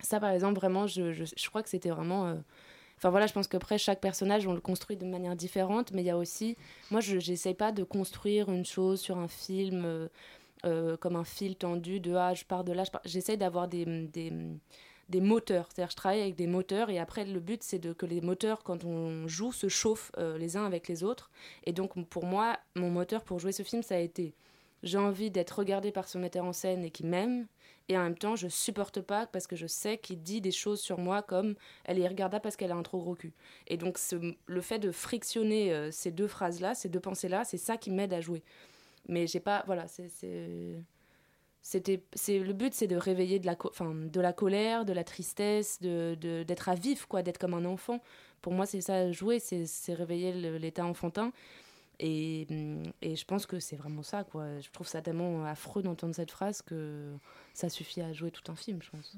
Speaker 11: Ça, par exemple, vraiment, je, je, je crois que c'était vraiment. Enfin voilà, je pense qu'après, chaque personnage, on le construit de manière différente, mais il y a aussi. Moi, je n'essaye pas de construire une chose sur un film euh, comme un fil tendu de Ah, je pars de là. je pars- J'essaye d'avoir des, des, des moteurs. C'est-à-dire, je travaille avec des moteurs, et après, le but, c'est que les moteurs, quand on joue, se chauffent euh, les uns avec les autres. Et donc, pour moi, mon moteur pour jouer ce film, ça a été j'ai envie d'être regardée par ce metteur en scène et qui m'aime, et en même temps, je supporte pas parce que je sais qu'il dit des choses sur moi comme elle est regardable parce qu'elle a un trop gros cul. Et donc, le fait de frictionner euh, ces deux phrases-là, ces deux pensées-là, c'est ça qui m'aide à jouer. Mais j'ai pas. Voilà, C'était, le but, c'est de réveiller de la, enfin, de la colère, de la tristesse, de, d'être à vif, quoi, d'être comme un enfant. Pour moi, c'est ça jouer, c'est, réveiller le- l'état enfantin. Et, et je pense que c'est vraiment ça, quoi. Je trouve ça tellement affreux d'entendre cette phrase que ça suffit à jouer tout un film, je pense.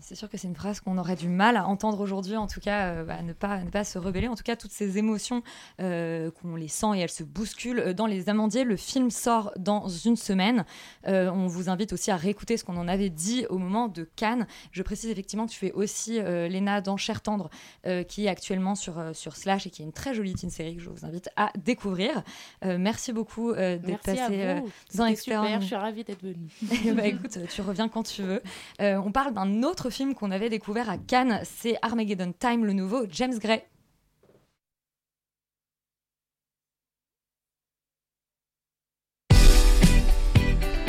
Speaker 1: C'est sûr que c'est une phrase qu'on aurait du mal à entendre aujourd'hui, en tout cas, euh, bah, ne, pas, ne pas se rebeller. En tout cas, toutes ces émotions, euh, qu'on les sent et elles se bousculent euh, dans les amandiers. Le film sort dans une semaine. Euh, on vous invite aussi à réécouter ce qu'on en avait dit au moment de Cannes. Je précise effectivement que tu fais aussi euh, Léna dans Cher Tendre, euh, qui est actuellement sur, euh, sur Slash et qui est une très jolie teen série que je vous invite à découvrir. Euh, merci beaucoup euh, d'être passé euh, dans Expert.
Speaker 11: super, je suis ravie d'être venue.
Speaker 1: bah *laughs* écoute, tu reviens quand tu veux. Euh, on parle d'un autre film qu'on avait découvert à Cannes, c'est Armageddon Time, le nouveau James Gray.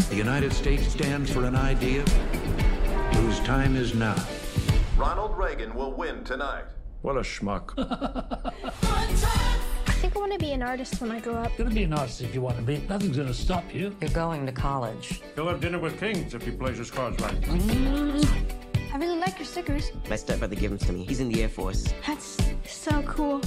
Speaker 14: The United States stands for an idea whose time is now.
Speaker 15: Ronald Reagan will win tonight.
Speaker 14: What a schmuck. *laughs*
Speaker 16: I think I want to be an artist when I grow up.
Speaker 17: You're gonna be an artist if you want to be. Nothing's gonna stop you.
Speaker 18: You're going to college.
Speaker 14: He'll have dinner with kings if he plays his cards right.
Speaker 16: I really like your stickers.
Speaker 19: My stepbrother gave them to me. He's in the Air Force.
Speaker 16: That's so cool.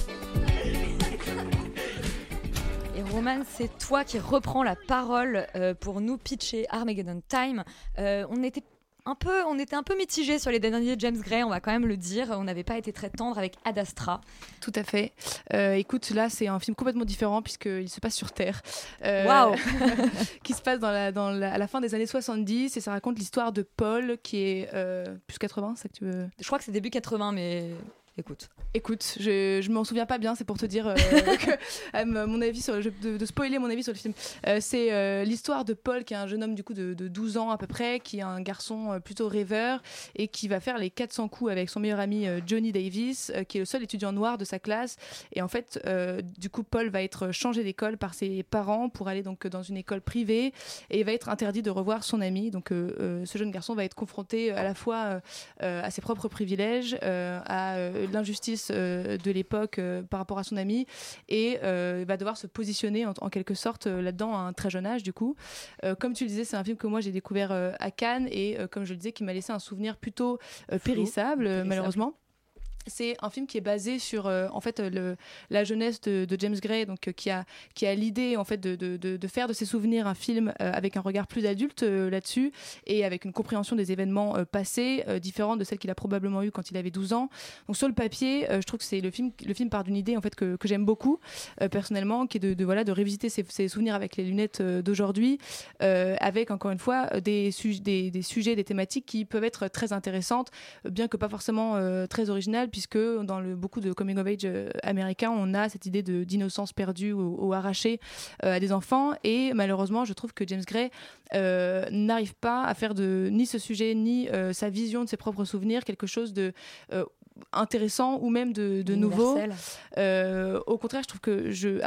Speaker 1: Et Roman, c'est toi qui reprends la parole euh, pour nous pitcher Armageddon Time. Euh, on était un peu, on était un peu mitigé sur les derniers James Gray, on va quand même le dire. On n'avait pas été très tendre avec Ad Astra.
Speaker 12: Tout à fait. Euh, écoute, là, c'est un film complètement différent puisqu'il se passe sur Terre. Euh,
Speaker 1: Waouh *laughs*
Speaker 12: Qui se passe dans la, dans la- à la fin des années 70 et ça raconte l'histoire de Paul qui est euh, plus 80, c'est ça que tu veux?
Speaker 1: Je crois que c'est début 80, mais écoute.
Speaker 12: Écoute, je, je m'en souviens pas bien, c'est pour te dire euh, *laughs* que, euh, mon avis sur, je- de, de spoiler mon avis sur le film. Euh, c'est l'histoire de Paul, qui est un jeune homme du coup de, de 12 ans à peu près, qui est un garçon plutôt rêveur et qui va faire les 400 coups avec son meilleur ami Johnny Davis, qui est le seul étudiant noir de sa classe. Et en fait, du coup, Paul va être changé d'école par ses parents pour aller donc dans une école privée et il va être interdit de revoir son ami. Donc, ce jeune garçon va être confronté à la fois à ses propres privilèges, à l'injustice euh, de l'époque euh, par rapport à son ami et euh, va devoir se positionner en, en quelque sorte là-dedans à un très jeune âge du coup. Comme tu le disais, c'est un film que moi j'ai découvert à Cannes et comme je le disais, qui m'a laissé un souvenir plutôt périssable, malheureusement. C'est un film qui est basé sur euh, en fait euh, la jeunesse de, James Gray, donc euh, qui a qui a l'idée en fait de, de, de- faire de ses souvenirs un film avec un regard plus adulte là-dessus et avec une compréhension des événements passés différente de celle qu'il a probablement eu quand il avait 12 ans. Donc sur le papier, je trouve que c'est le film le film part d'une idée en fait que, que j'aime beaucoup personnellement, qui est de, voilà de revisiter ses, ses souvenirs avec les lunettes d'aujourd'hui, avec encore une fois des, suj- des, des sujets, des thématiques qui peuvent être très intéressantes, bien que pas forcément très originales, puisque dans le, beaucoup de coming of age euh, américains, on a cette idée d'innocence perdue ou, ou arrachée euh, à des enfants, et malheureusement, je trouve que James Gray euh, n'arrive pas à faire de ni ce sujet ni sa vision de ses propres souvenirs quelque chose de intéressant ou même de, de nouveau. Euh, au contraire, je trouve que je,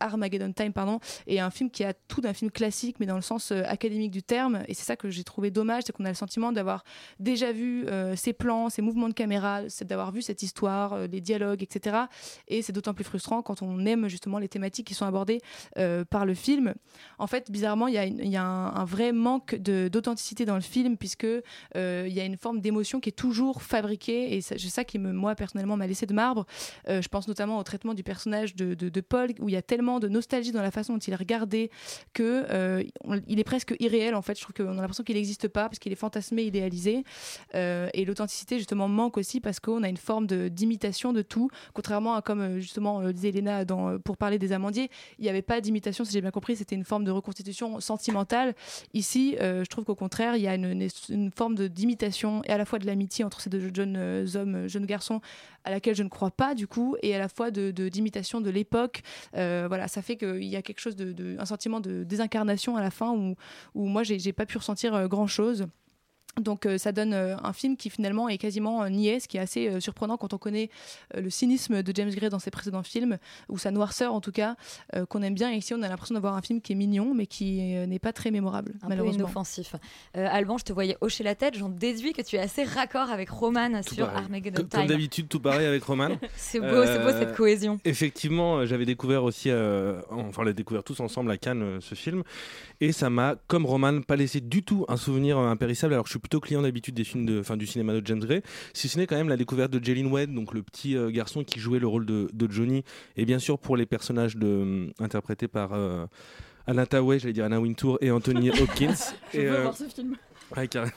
Speaker 12: Armageddon Time pardon, est un film qui a tout d'un film classique, mais dans le sens euh, académique du terme. Et c'est ça que j'ai trouvé dommage, c'est qu'on a le sentiment d'avoir déjà vu euh, ces plans, ces mouvements de caméra, d'avoir vu cette histoire, euh, les dialogues, etc. Et c'est d'autant plus frustrant quand on aime justement les thématiques qui sont abordées par le film. En fait, bizarrement, il y a, un, vrai manque d'authenticité dans le film, puisque il y a une forme d'émotion qui est toujours fabriquée. Et c'est ça qui, moi, personnellement, m'a laissé de marbre. Je pense notamment au traitement du personnage de- de Paul, où il y a tellement de nostalgie dans la façon dont il est regardé que euh, il est presque irréel. En fait, je trouve qu'on a l'impression qu'il n'existe pas parce qu'il est fantasmé, idéalisé. Euh, et l'authenticité, justement, manque aussi parce qu'on a une forme d'imitation de tout, contrairement à comme euh, justement disait Elena pour parler des amandiers, il n'y avait pas d'imitation, si j'ai bien compris, c'était une forme de reconstitution sentimentale. Ici, je trouve qu'au contraire, il y a une, forme d'imitation et à la fois de l'amitié entre ces deux jeunes hommes, jeunes garçons, à laquelle je ne crois pas du coup, et à la fois de d'imitation de, l'époque. Euh, voilà, ça fait qu'il y a quelque chose de, un sentiment de désincarnation à la fin où, où moi j'ai j'ai pas pu ressentir grand chose. Donc euh, ça donne euh, un film qui finalement est quasiment euh, niais, ce qui est assez euh, surprenant quand on connaît euh, le cynisme de James Gray dans ses précédents films, ou sa noirceur en tout cas, euh, qu'on aime bien. Et ici on a l'impression d'avoir un film qui est mignon, mais qui euh, n'est pas très mémorable,
Speaker 1: Un peu
Speaker 12: malheureusement.
Speaker 1: inoffensif. Euh, Alban, je te voyais hocher la tête, j'en déduis que tu es assez raccord avec Roman sur
Speaker 13: pareil.
Speaker 1: Armageddon
Speaker 13: Comme,
Speaker 1: Time.
Speaker 13: comme d'habitude, tout pareil avec Roman. *laughs*
Speaker 1: C'est beau, c'est beau cette cohésion.
Speaker 13: Effectivement, j'avais découvert aussi, euh, enfin, on l'a découvert tous ensemble à Cannes, ce film. Et ça m'a, comme Roman, pas laissé du tout un souvenir impérissable. Alors, je suis plutôt client d'habitude des films de, enfin, du cinéma de James Gray. Si ce n'est quand même la découverte de Jalen Wade, donc le petit euh, garçon qui jouait le rôle de, de Johnny, et bien sûr pour les personnages de, euh, interprétés par euh, Anna Tawai, j'allais dire Anna Wintour et Anthony *laughs* Hopkins.
Speaker 5: Je
Speaker 13: Et,
Speaker 5: veux voir ce film.
Speaker 13: Ouais, carrément.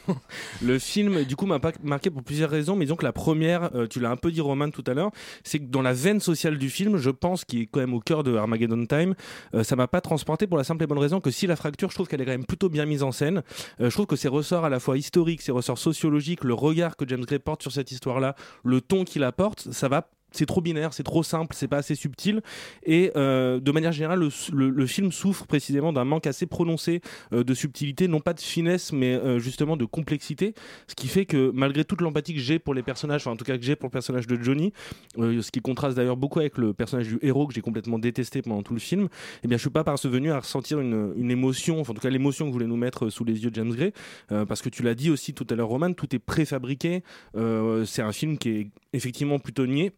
Speaker 13: Le film, du coup, m'a marqué pour plusieurs raisons, mais que la première, euh, tu l'as un peu dit, Roman, tout à l'heure, c'est que dans la veine sociale du film, je pense, qui est quand même au cœur de Armageddon Time, euh, ça m'a pas transporté pour la simple et bonne raison que si la fracture, je trouve qu'elle est quand même plutôt bien mise en scène. Euh, je trouve que ses ressorts à la fois historiques, ses ressorts sociologiques, le regard que James Gray porte sur cette histoire-là, le ton qu'il apporte, ça va c'est trop binaire, c'est trop simple, c'est pas assez subtil. Et euh, de manière générale, le, film souffre précisément d'un manque assez prononcé euh, de subtilité, non pas de finesse, mais euh, justement de complexité. Ce qui fait que malgré toute l'empathie que j'ai pour les personnages, enfin en tout cas que j'ai pour le personnage de Johnny, ce qui contraste d'ailleurs beaucoup avec le personnage du héros que j'ai complètement détesté pendant tout le film, eh bien je suis pas parvenu à ressentir une, émotion, enfin en tout cas l'émotion que voulait nous mettre sous les yeux de James Gray, parce que tu l'as dit aussi tout à l'heure, Roman, tout est préfabriqué. C'est un film qui est effectivement plutôt niais.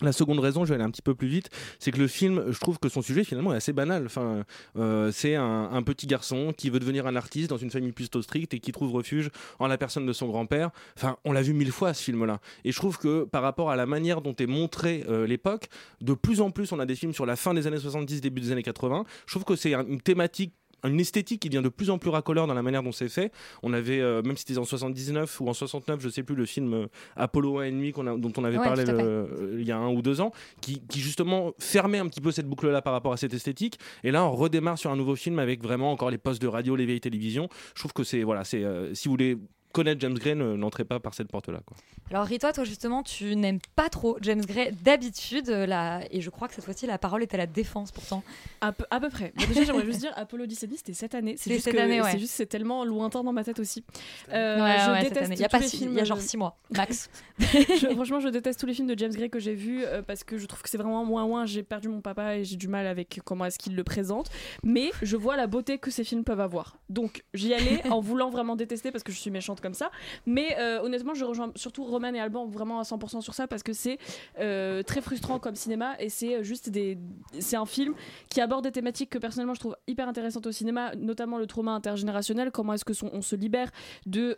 Speaker 13: La seconde raison, je vais aller un petit peu plus vite, c'est que le film, je trouve que son sujet finalement est assez banal. Enfin, euh, c'est un, petit garçon qui veut devenir un artiste dans une famille plutôt stricte et qui trouve refuge en la personne de son grand-père. Enfin, on l'a vu mille fois ce film-là. Et je trouve que par rapport à la manière dont est montré euh, l'époque, de plus en plus on a des films sur la fin des années 70, début des années 80. Je trouve que c'est un- une thématique une esthétique qui devient de plus en plus racoleur dans la manière dont c'est fait. On avait, euh, même si c'était en 79 ou en 69, je sais plus, le film euh, Apollo 1 et demi dont on avait
Speaker 1: Ouais,
Speaker 13: parlé le- euh, il y a un ou deux ans, qui, qui justement fermait un petit peu cette boucle-là par rapport à cette esthétique. Et là, on redémarre sur un nouveau film avec vraiment encore les postes de radio, les vieilles télévisions. Je trouve que c'est, voilà, c'est, euh, si vous voulez connaître James Gray, ne- n'entrez pas par cette porte-là. quoi.
Speaker 1: Alors Rita, toi justement, tu n'aimes pas trop James Gray d'habitude, euh, là, et je crois que cette fois-ci la parole est à la défense pourtant.
Speaker 5: À peu, à peu près. Bon, déjà, j'aimerais juste dire Apollo 17 c'était cette année. C'est juste
Speaker 1: cette
Speaker 5: que-
Speaker 1: année, ouais.
Speaker 5: C'est juste, c'est tellement lointain dans ma tête aussi. Euh,
Speaker 1: Ouais,
Speaker 5: je
Speaker 1: ouais, cette
Speaker 5: déteste
Speaker 1: année. Il y a pas
Speaker 5: les
Speaker 1: si-
Speaker 5: films.
Speaker 1: il y a genre
Speaker 5: de-
Speaker 1: six mois, *laughs* max.
Speaker 5: Je- franchement, je déteste tous les films de James Gray que j'ai vus euh, parce que je trouve que c'est vraiment moins moins. J'ai perdu mon papa et j'ai du mal avec comment est-ce qu'il le présente. Mais je vois la beauté que ces films peuvent avoir. Donc j'y allais en voulant vraiment détester parce que je suis méchante comme ça. Mais euh, honnêtement, je rejoins surtout Roman et Alban vraiment à 100% sur ça parce que c'est euh, très frustrant comme cinéma et c'est euh, juste des. C'est un film qui aborde des thématiques que personnellement je trouve hyper intéressantes au cinéma, notamment le trauma intergénérationnel. Comment est-ce que on se libère de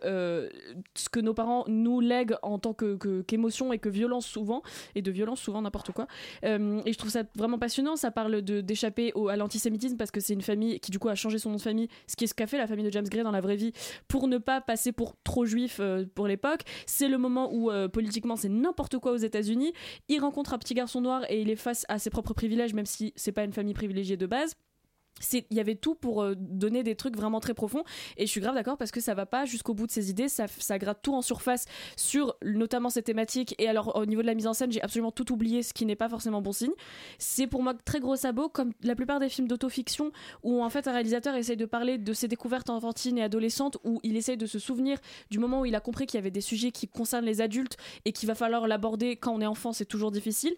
Speaker 5: ce que nos parents nous lèguent en tant que que- qu'émotion et que violence souvent et de violence souvent n'importe quoi. Et je trouve ça vraiment passionnant. Ça parle d'échapper à l'antisémitisme parce que c'est une famille qui du coup a changé son nom de famille, ce qui est ce qu'a fait la famille de James Gray dans la vraie vie pour ne pas passer pour trop juif euh, pour l'époque. C'est le moment où euh, politiquement c'est n'importe quoi aux États-Unis. Il rencontre un petit garçon noir et il est face à ses propres privilèges, même si c'est pas une famille privilégiée de base. Il y avait tout pour euh, donner des trucs vraiment très profonds. Et je suis grave d'accord parce que ça va pas jusqu'au bout de ses idées, ça, ça gratte tout en surface sur notamment ces thématiques. Et alors au niveau de la mise en scène j'ai absolument tout oublié ce qui n'est pas forcément bon signe. C'est pour moi très gros sabot comme la plupart des films d'autofiction où en fait un réalisateur essaye de parler de ses découvertes enfantines et adolescentes où il essaye de se souvenir du moment où il a compris qu'il y avait des sujets qui concernent les adultes et qu'il va falloir l'aborder quand on est enfant c'est toujours difficile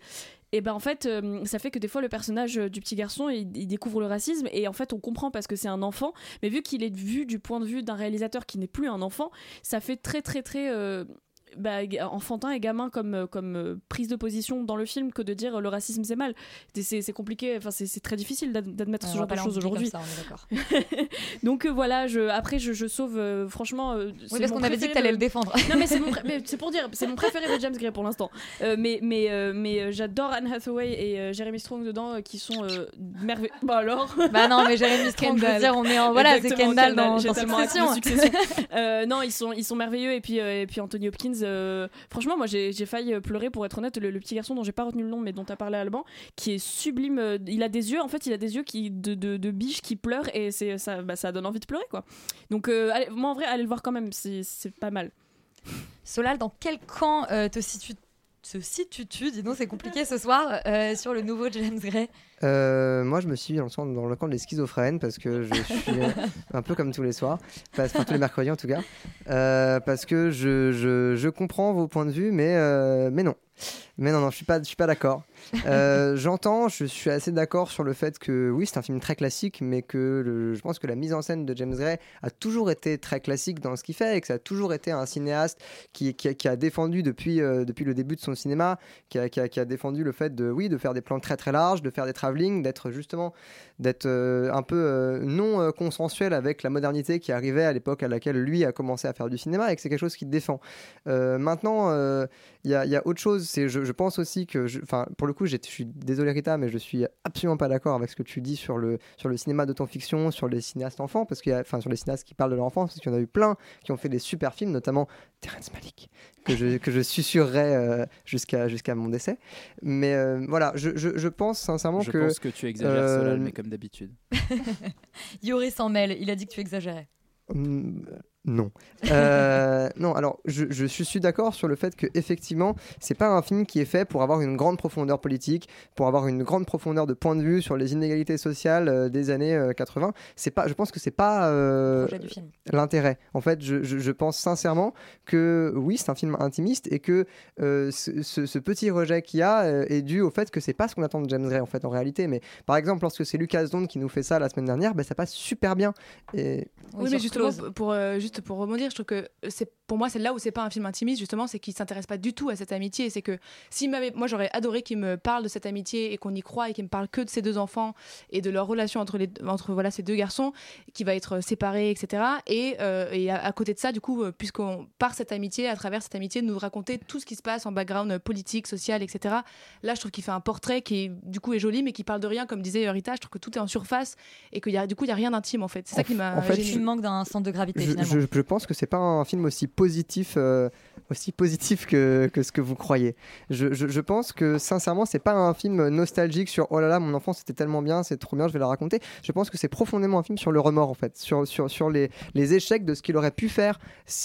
Speaker 5: et ben en fait euh, ça fait que des fois le personnage euh, du petit garçon il, découvre le racisme et en fait on comprend parce que c'est un enfant. Mais vu qu'il est vu du point de vue d'un réalisateur qui n'est plus un enfant ça fait très très très euh, bah, enfantin et gamin comme, euh, comme euh, prise de position dans le film que de dire euh, le racisme c'est mal. C'est compliqué enfin c'est très difficile d'ad- d'admettre ce genre de choses aujourd'hui. *laughs* donc euh, voilà je, après je, je sauve euh, franchement euh, c'est
Speaker 1: parce qu'on avait dit que t'allais
Speaker 5: de-
Speaker 1: le défendre.
Speaker 5: non *laughs* mais c'est pour dire c'est mon préféré de James Gray pour l'instant. Mais mais mais j'adore Anne Hathaway et Jeremy Strong dedans qui sont merveilleux. Bah alors *laughs*
Speaker 1: Bah non, mais Jeremy Strong, je veux dire, on est en- voilà, c'est Kendall dans- dans Succession.
Speaker 5: Non ils sont ils sont merveilleux et puis et puis Anthony Hopkins euh, franchement moi j'ai failli euh, pleurer pour être honnête le, petit garçon dont j'ai pas retenu le nom mais dont tu as parlé Alban qui est sublime euh, il a des yeux en fait il a des yeux qui de, biche qui pleurent et ça bah, ça donne envie de pleurer quoi. Donc moi en vrai allez le voir quand même c'est pas mal.
Speaker 1: Solal, dans quel camp te situes te situes-tu, dis donc c'est compliqué ce soir, euh, sur le nouveau James Gray
Speaker 3: Euh, moi, je me suis mis dans le, camp des schizophrènes parce que je suis euh, *laughs* un peu comme tous les soirs, parce- enfin tous les mercredis en tout cas, Euh, parce que je, je, je comprends vos points de vue, mais, mais non. Mais non, non, je suis pas, je suis pas d'accord. *laughs* Euh, J'entends, je suis assez d'accord sur le fait que oui, c'est un film très classique, mais que je pense que la mise en scène de James Gray a toujours été très classique dans ce qu'il fait et que ça a toujours été un cinéaste qui, a, défendu depuis, euh, depuis le début de son cinéma, qui a, qui a- défendu le fait de, oui, de faire des plans très très larges, de faire des travelling, d'être justement d'être euh, un peu non consensuel avec la modernité qui arrivait à l'époque à laquelle lui a commencé à faire du cinéma et que c'est quelque chose qu'il défend. Maintenant, il y, a- y a autre chose. C'est, je, je pense aussi que, enfin, pour le coup, je suis désolé Rita, mais je suis absolument pas d'accord avec ce que tu dis sur le sur le cinéma d'auto-fiction, sur les cinéastes enfants, parce qu'il y a, enfin, sur les cinéastes qui parlent de leur enfance, parce qu'il y en a eu plein qui ont fait des super films, notamment Terrence Malick, que je que je susurrerai euh, jusqu'à jusqu'à mon décès. Mais euh, voilà, je, je, je pense sincèrement
Speaker 20: Je
Speaker 3: que
Speaker 20: pense que tu exagères,
Speaker 3: euh,
Speaker 20: Solal, mais comme d'habitude. *laughs*
Speaker 1: Yoris s'en mêle, il a dit que tu exagérais.
Speaker 3: Mm, Non. Euh, *laughs* non, alors je, je suis suis d'accord sur le fait que effectivement, c'est pas un film qui est fait pour avoir une grande profondeur politique, pour avoir une grande profondeur de point de vue sur les inégalités sociales euh, des années euh, 80. C'est pas, je pense que c'est pas euh, l'intérêt. En fait, je, je- je pense sincèrement que oui, c'est un film intimiste et que euh, ce, ce- ce petit rejet qu'il y a euh, est dû au fait que c'est pas ce qu'on attend de James Gray en fait en réalité. Mais par exemple, lorsque c'est Lucas Dont qui nous fait ça la semaine dernière, ben, ça passe super bien. Et
Speaker 12: Oui, mais justement, pour, euh, juste pour rebondir, je trouve que c'est pour moi, c'est là où c'est pas un film intimiste, justement, c'est qu'il s'intéresse pas du tout à cette amitié. C'est que s'il m'avait, moi, j'aurais adoré qu'il me parle de cette amitié et qu'on y croit et qu'il me parle que de ces deux enfants et de leur relation entre, les, entre voilà, ces deux garçons qui va être séparés, etc. Et, euh, et à, à côté de ça, du coup, euh, puisqu'on par cette amitié, à travers cette amitié, de nous raconter tout ce qui se passe en background politique, social, etc. Là, je trouve qu'il fait un portrait qui, est, du coup, est joli, mais qui parle de rien, comme disait Rita. Je trouve que tout est en surface et qu'il y a, du coup, il y a rien d'intime en fait. C'est ça qui m'a.
Speaker 3: en fait,
Speaker 1: manque d'un centre de gravité
Speaker 3: je,
Speaker 1: finalement.
Speaker 3: je- je pense que c'est pas un film aussi positif, euh, aussi positif que, ce que vous croyez. Je, pense que sincèrement, c'est pas un film nostalgique sur oh là là, mon enfant c'était tellement bien, c'est trop bien, je vais la raconter. Je pense que c'est profondément un film sur le remords en fait, sur, sur, sur les, les échecs de ce qu'il aurait pu faire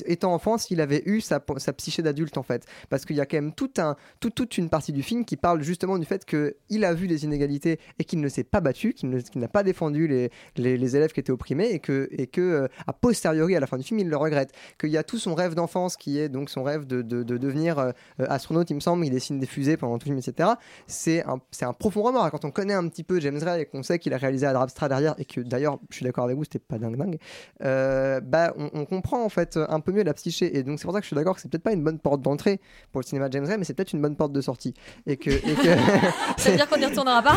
Speaker 3: étant enfant s'il avait eu sa, sa psyché d'adulte en fait. Parce qu'il y a quand même tout un, tout- toute une partie du film qui parle justement du fait qu'il a vu les inégalités et qu'il ne s'est pas battu, qu'il n'a pas défendu les, les, les élèves qui étaient opprimés et que, et que euh, a posteriori à la fin du film il le regrette. Qu'il y a tout son rêve d'enfance qui est donc son rêve de, de- de devenir euh, euh, astronaute, il me semble, il dessine des fusées pendant tout le film, etc. C'est un, c'est un profond remords. Quand on connaît un petit peu James Ray et qu'on sait qu'il a réalisé Ad Abstra derrière et que d'ailleurs, je suis d'accord avec vous, c'était pas dingue dingue, euh, bah, on, on comprend en fait un peu mieux la psyché. Et donc c'est pour ça que je suis d'accord que c'est peut-être pas une bonne porte d'entrée pour le cinéma de James Ray, mais c'est peut-être une bonne porte de sortie. Et que, et que- *laughs*
Speaker 1: Ça veut *laughs* dire qu'on n'y retournera pas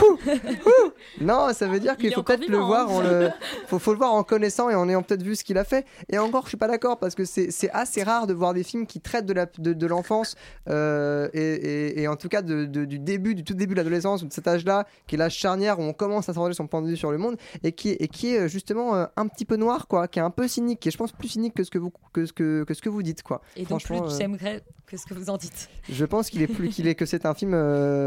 Speaker 3: non, ça veut dire
Speaker 1: Il
Speaker 3: qu'il faut peut-être le voir,
Speaker 1: hein.
Speaker 3: en le... *laughs* faut, faut le voir en connaissant et en ayant peut-être vu ce qu'il a fait. Et encore, je suis pas d'accord parce que c'est assez rare de voir des films qui traitent de la- de, de l'enfance euh, et, et- et en tout cas de- de- du début, du tout début de l'adolescence ou de cet âge-là, qui est l'âge charnière où on commence à s'interroger son point de vue sur le monde et qui, et qui est euh, justement euh, un petit peu noir, quoi, qui est un peu cynique, qui est je pense plus cynique que ce que vous, que ce que, que ce que vous dites, quoi.
Speaker 1: Et donc plus
Speaker 3: euh,
Speaker 1: j'aimerais que ce que vous en dites.
Speaker 3: je pense qu'il est plus qu'il est que c'est un film.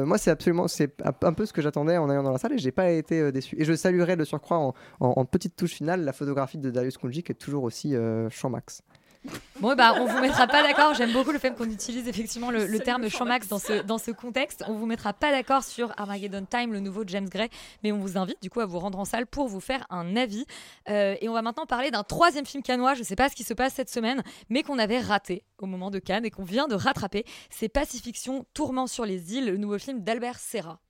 Speaker 3: moi, c'est absolument c'est un peu ce que j'attendais en allant dans la salle et j'ai pas été déçu. Et je saluerai de surcroît en, en- en petite touche finale la photographie de Darius Kunji qui est toujours aussi euh, champ max.
Speaker 1: Bon, bah, on vous mettra pas d'accord. J'aime beaucoup le fait qu'on utilise effectivement le, le terme Showmax dans ce, dans ce contexte. On vous mettra pas d'accord sur Armageddon Time, le nouveau James Gray, mais on vous invite du coup à vous rendre en salle pour vous faire un avis. Euh, et on va maintenant parler d'un troisième film canois. Je sais pas ce qui se passe cette semaine, mais qu'on avait raté au moment de Cannes et qu'on vient de rattraper. C'est Pacifiction, Tourment sur les îles, le nouveau film d'Albert Serra.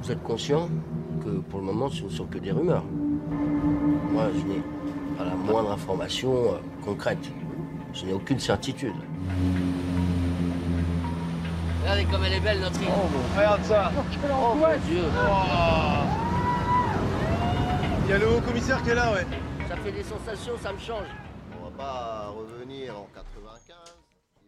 Speaker 6: Vous êtes conscient que pour le moment, ce ne sont que des rumeurs? Moi, je n'ai pas la moindre information euh, concrète. Je n'ai aucune certitude. Regardez comme elle est belle, notre île. regarde ça. Oh, mon Dieu.
Speaker 2: Il y a le haut commissaire qui est là, ouais.
Speaker 6: Ça fait des sensations, ça me change.
Speaker 21: On va pas revenir en 95.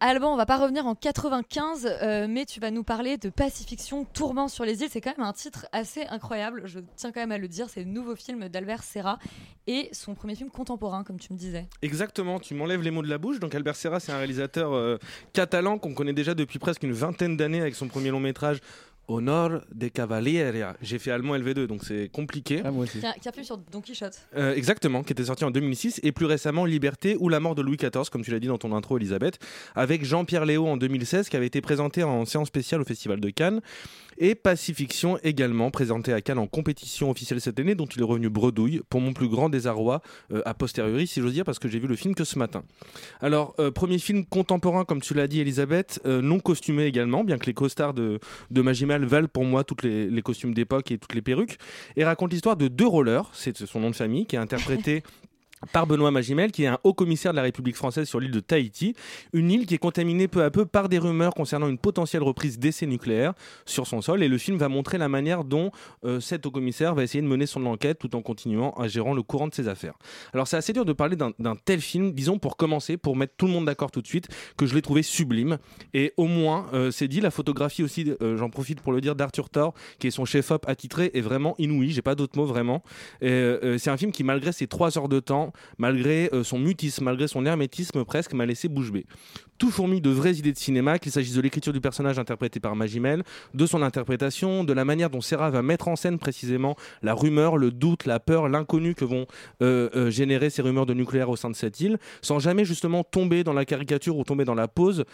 Speaker 1: Alban, on va pas revenir en 95, euh, mais tu vas nous parler de Pacifiction, Tourment sur les îles. C'est quand même un titre assez incroyable. Je tiens quand même à le dire. C'est le nouveau film d'Albert Serra et son premier film contemporain, comme tu me disais.
Speaker 13: Exactement, tu m'enlèves les mots de la bouche. Donc Albert Serra, c'est un réalisateur euh, catalan qu'on connaît déjà depuis presque une vingtaine d'années avec son premier long métrage. Honor de Cavalleria. J'ai fait allemand LV2, donc c'est compliqué.
Speaker 4: moi aussi.
Speaker 1: Qui a, qui a fait sur Don Quichotte.
Speaker 13: Euh, exactement, qui était sorti en 2006 et plus récemment Liberté ou la mort de Louis XIV, comme tu l'as dit dans ton intro, Elisabeth, avec Jean-Pierre Léo en 2016, qui avait été présenté en séance spéciale au Festival de Cannes. Et Pacifiction également, présenté à Cannes en compétition officielle cette année, dont il est revenu bredouille, pour mon plus grand désarroi, euh, a posteriori, si j'ose dire, parce que j'ai vu le film que ce matin. Alors, euh, premier film contemporain, comme tu l'as dit, Elisabeth, euh, non costumé également, bien que les costards de, de Majimal valent pour moi tous les, les costumes d'époque et toutes les perruques, et raconte l'histoire de deux rollers, c'est son nom de famille, qui est interprété par Benoît Magimel, qui est un haut commissaire de la République française sur l'île de Tahiti, une île qui est contaminée peu à peu par des rumeurs concernant une potentielle reprise d'essais nucléaires sur son sol. Et le film va montrer la manière dont euh, cet haut commissaire va essayer de mener son enquête tout en continuant à gérer le courant de ses affaires. Alors c'est assez dur de parler d'un tel film, disons pour commencer, pour mettre tout le monde d'accord tout de suite, que je l'ai trouvé sublime. Et au moins, euh, c'est dit, la photographie aussi, euh, j'en profite pour le dire, d'Arthur Thor, qui est son chef-op attitré, est vraiment inouï, j'ai pas d'autres mots vraiment. Euh, c'est un film qui, malgré ses trois heures de temps, malgré euh, son mutisme, malgré son hermétisme presque, m'a laissé bouche bée. Tout fourmi de vraies idées de cinéma, qu'il s'agisse de l'écriture du personnage interprété par Magimel, de son interprétation, de la manière dont Serra va mettre en scène précisément la rumeur, le doute, la peur, l'inconnu que vont euh, euh, générer ces rumeurs de nucléaire au sein de cette île, sans jamais justement tomber dans la caricature ou tomber dans la pose.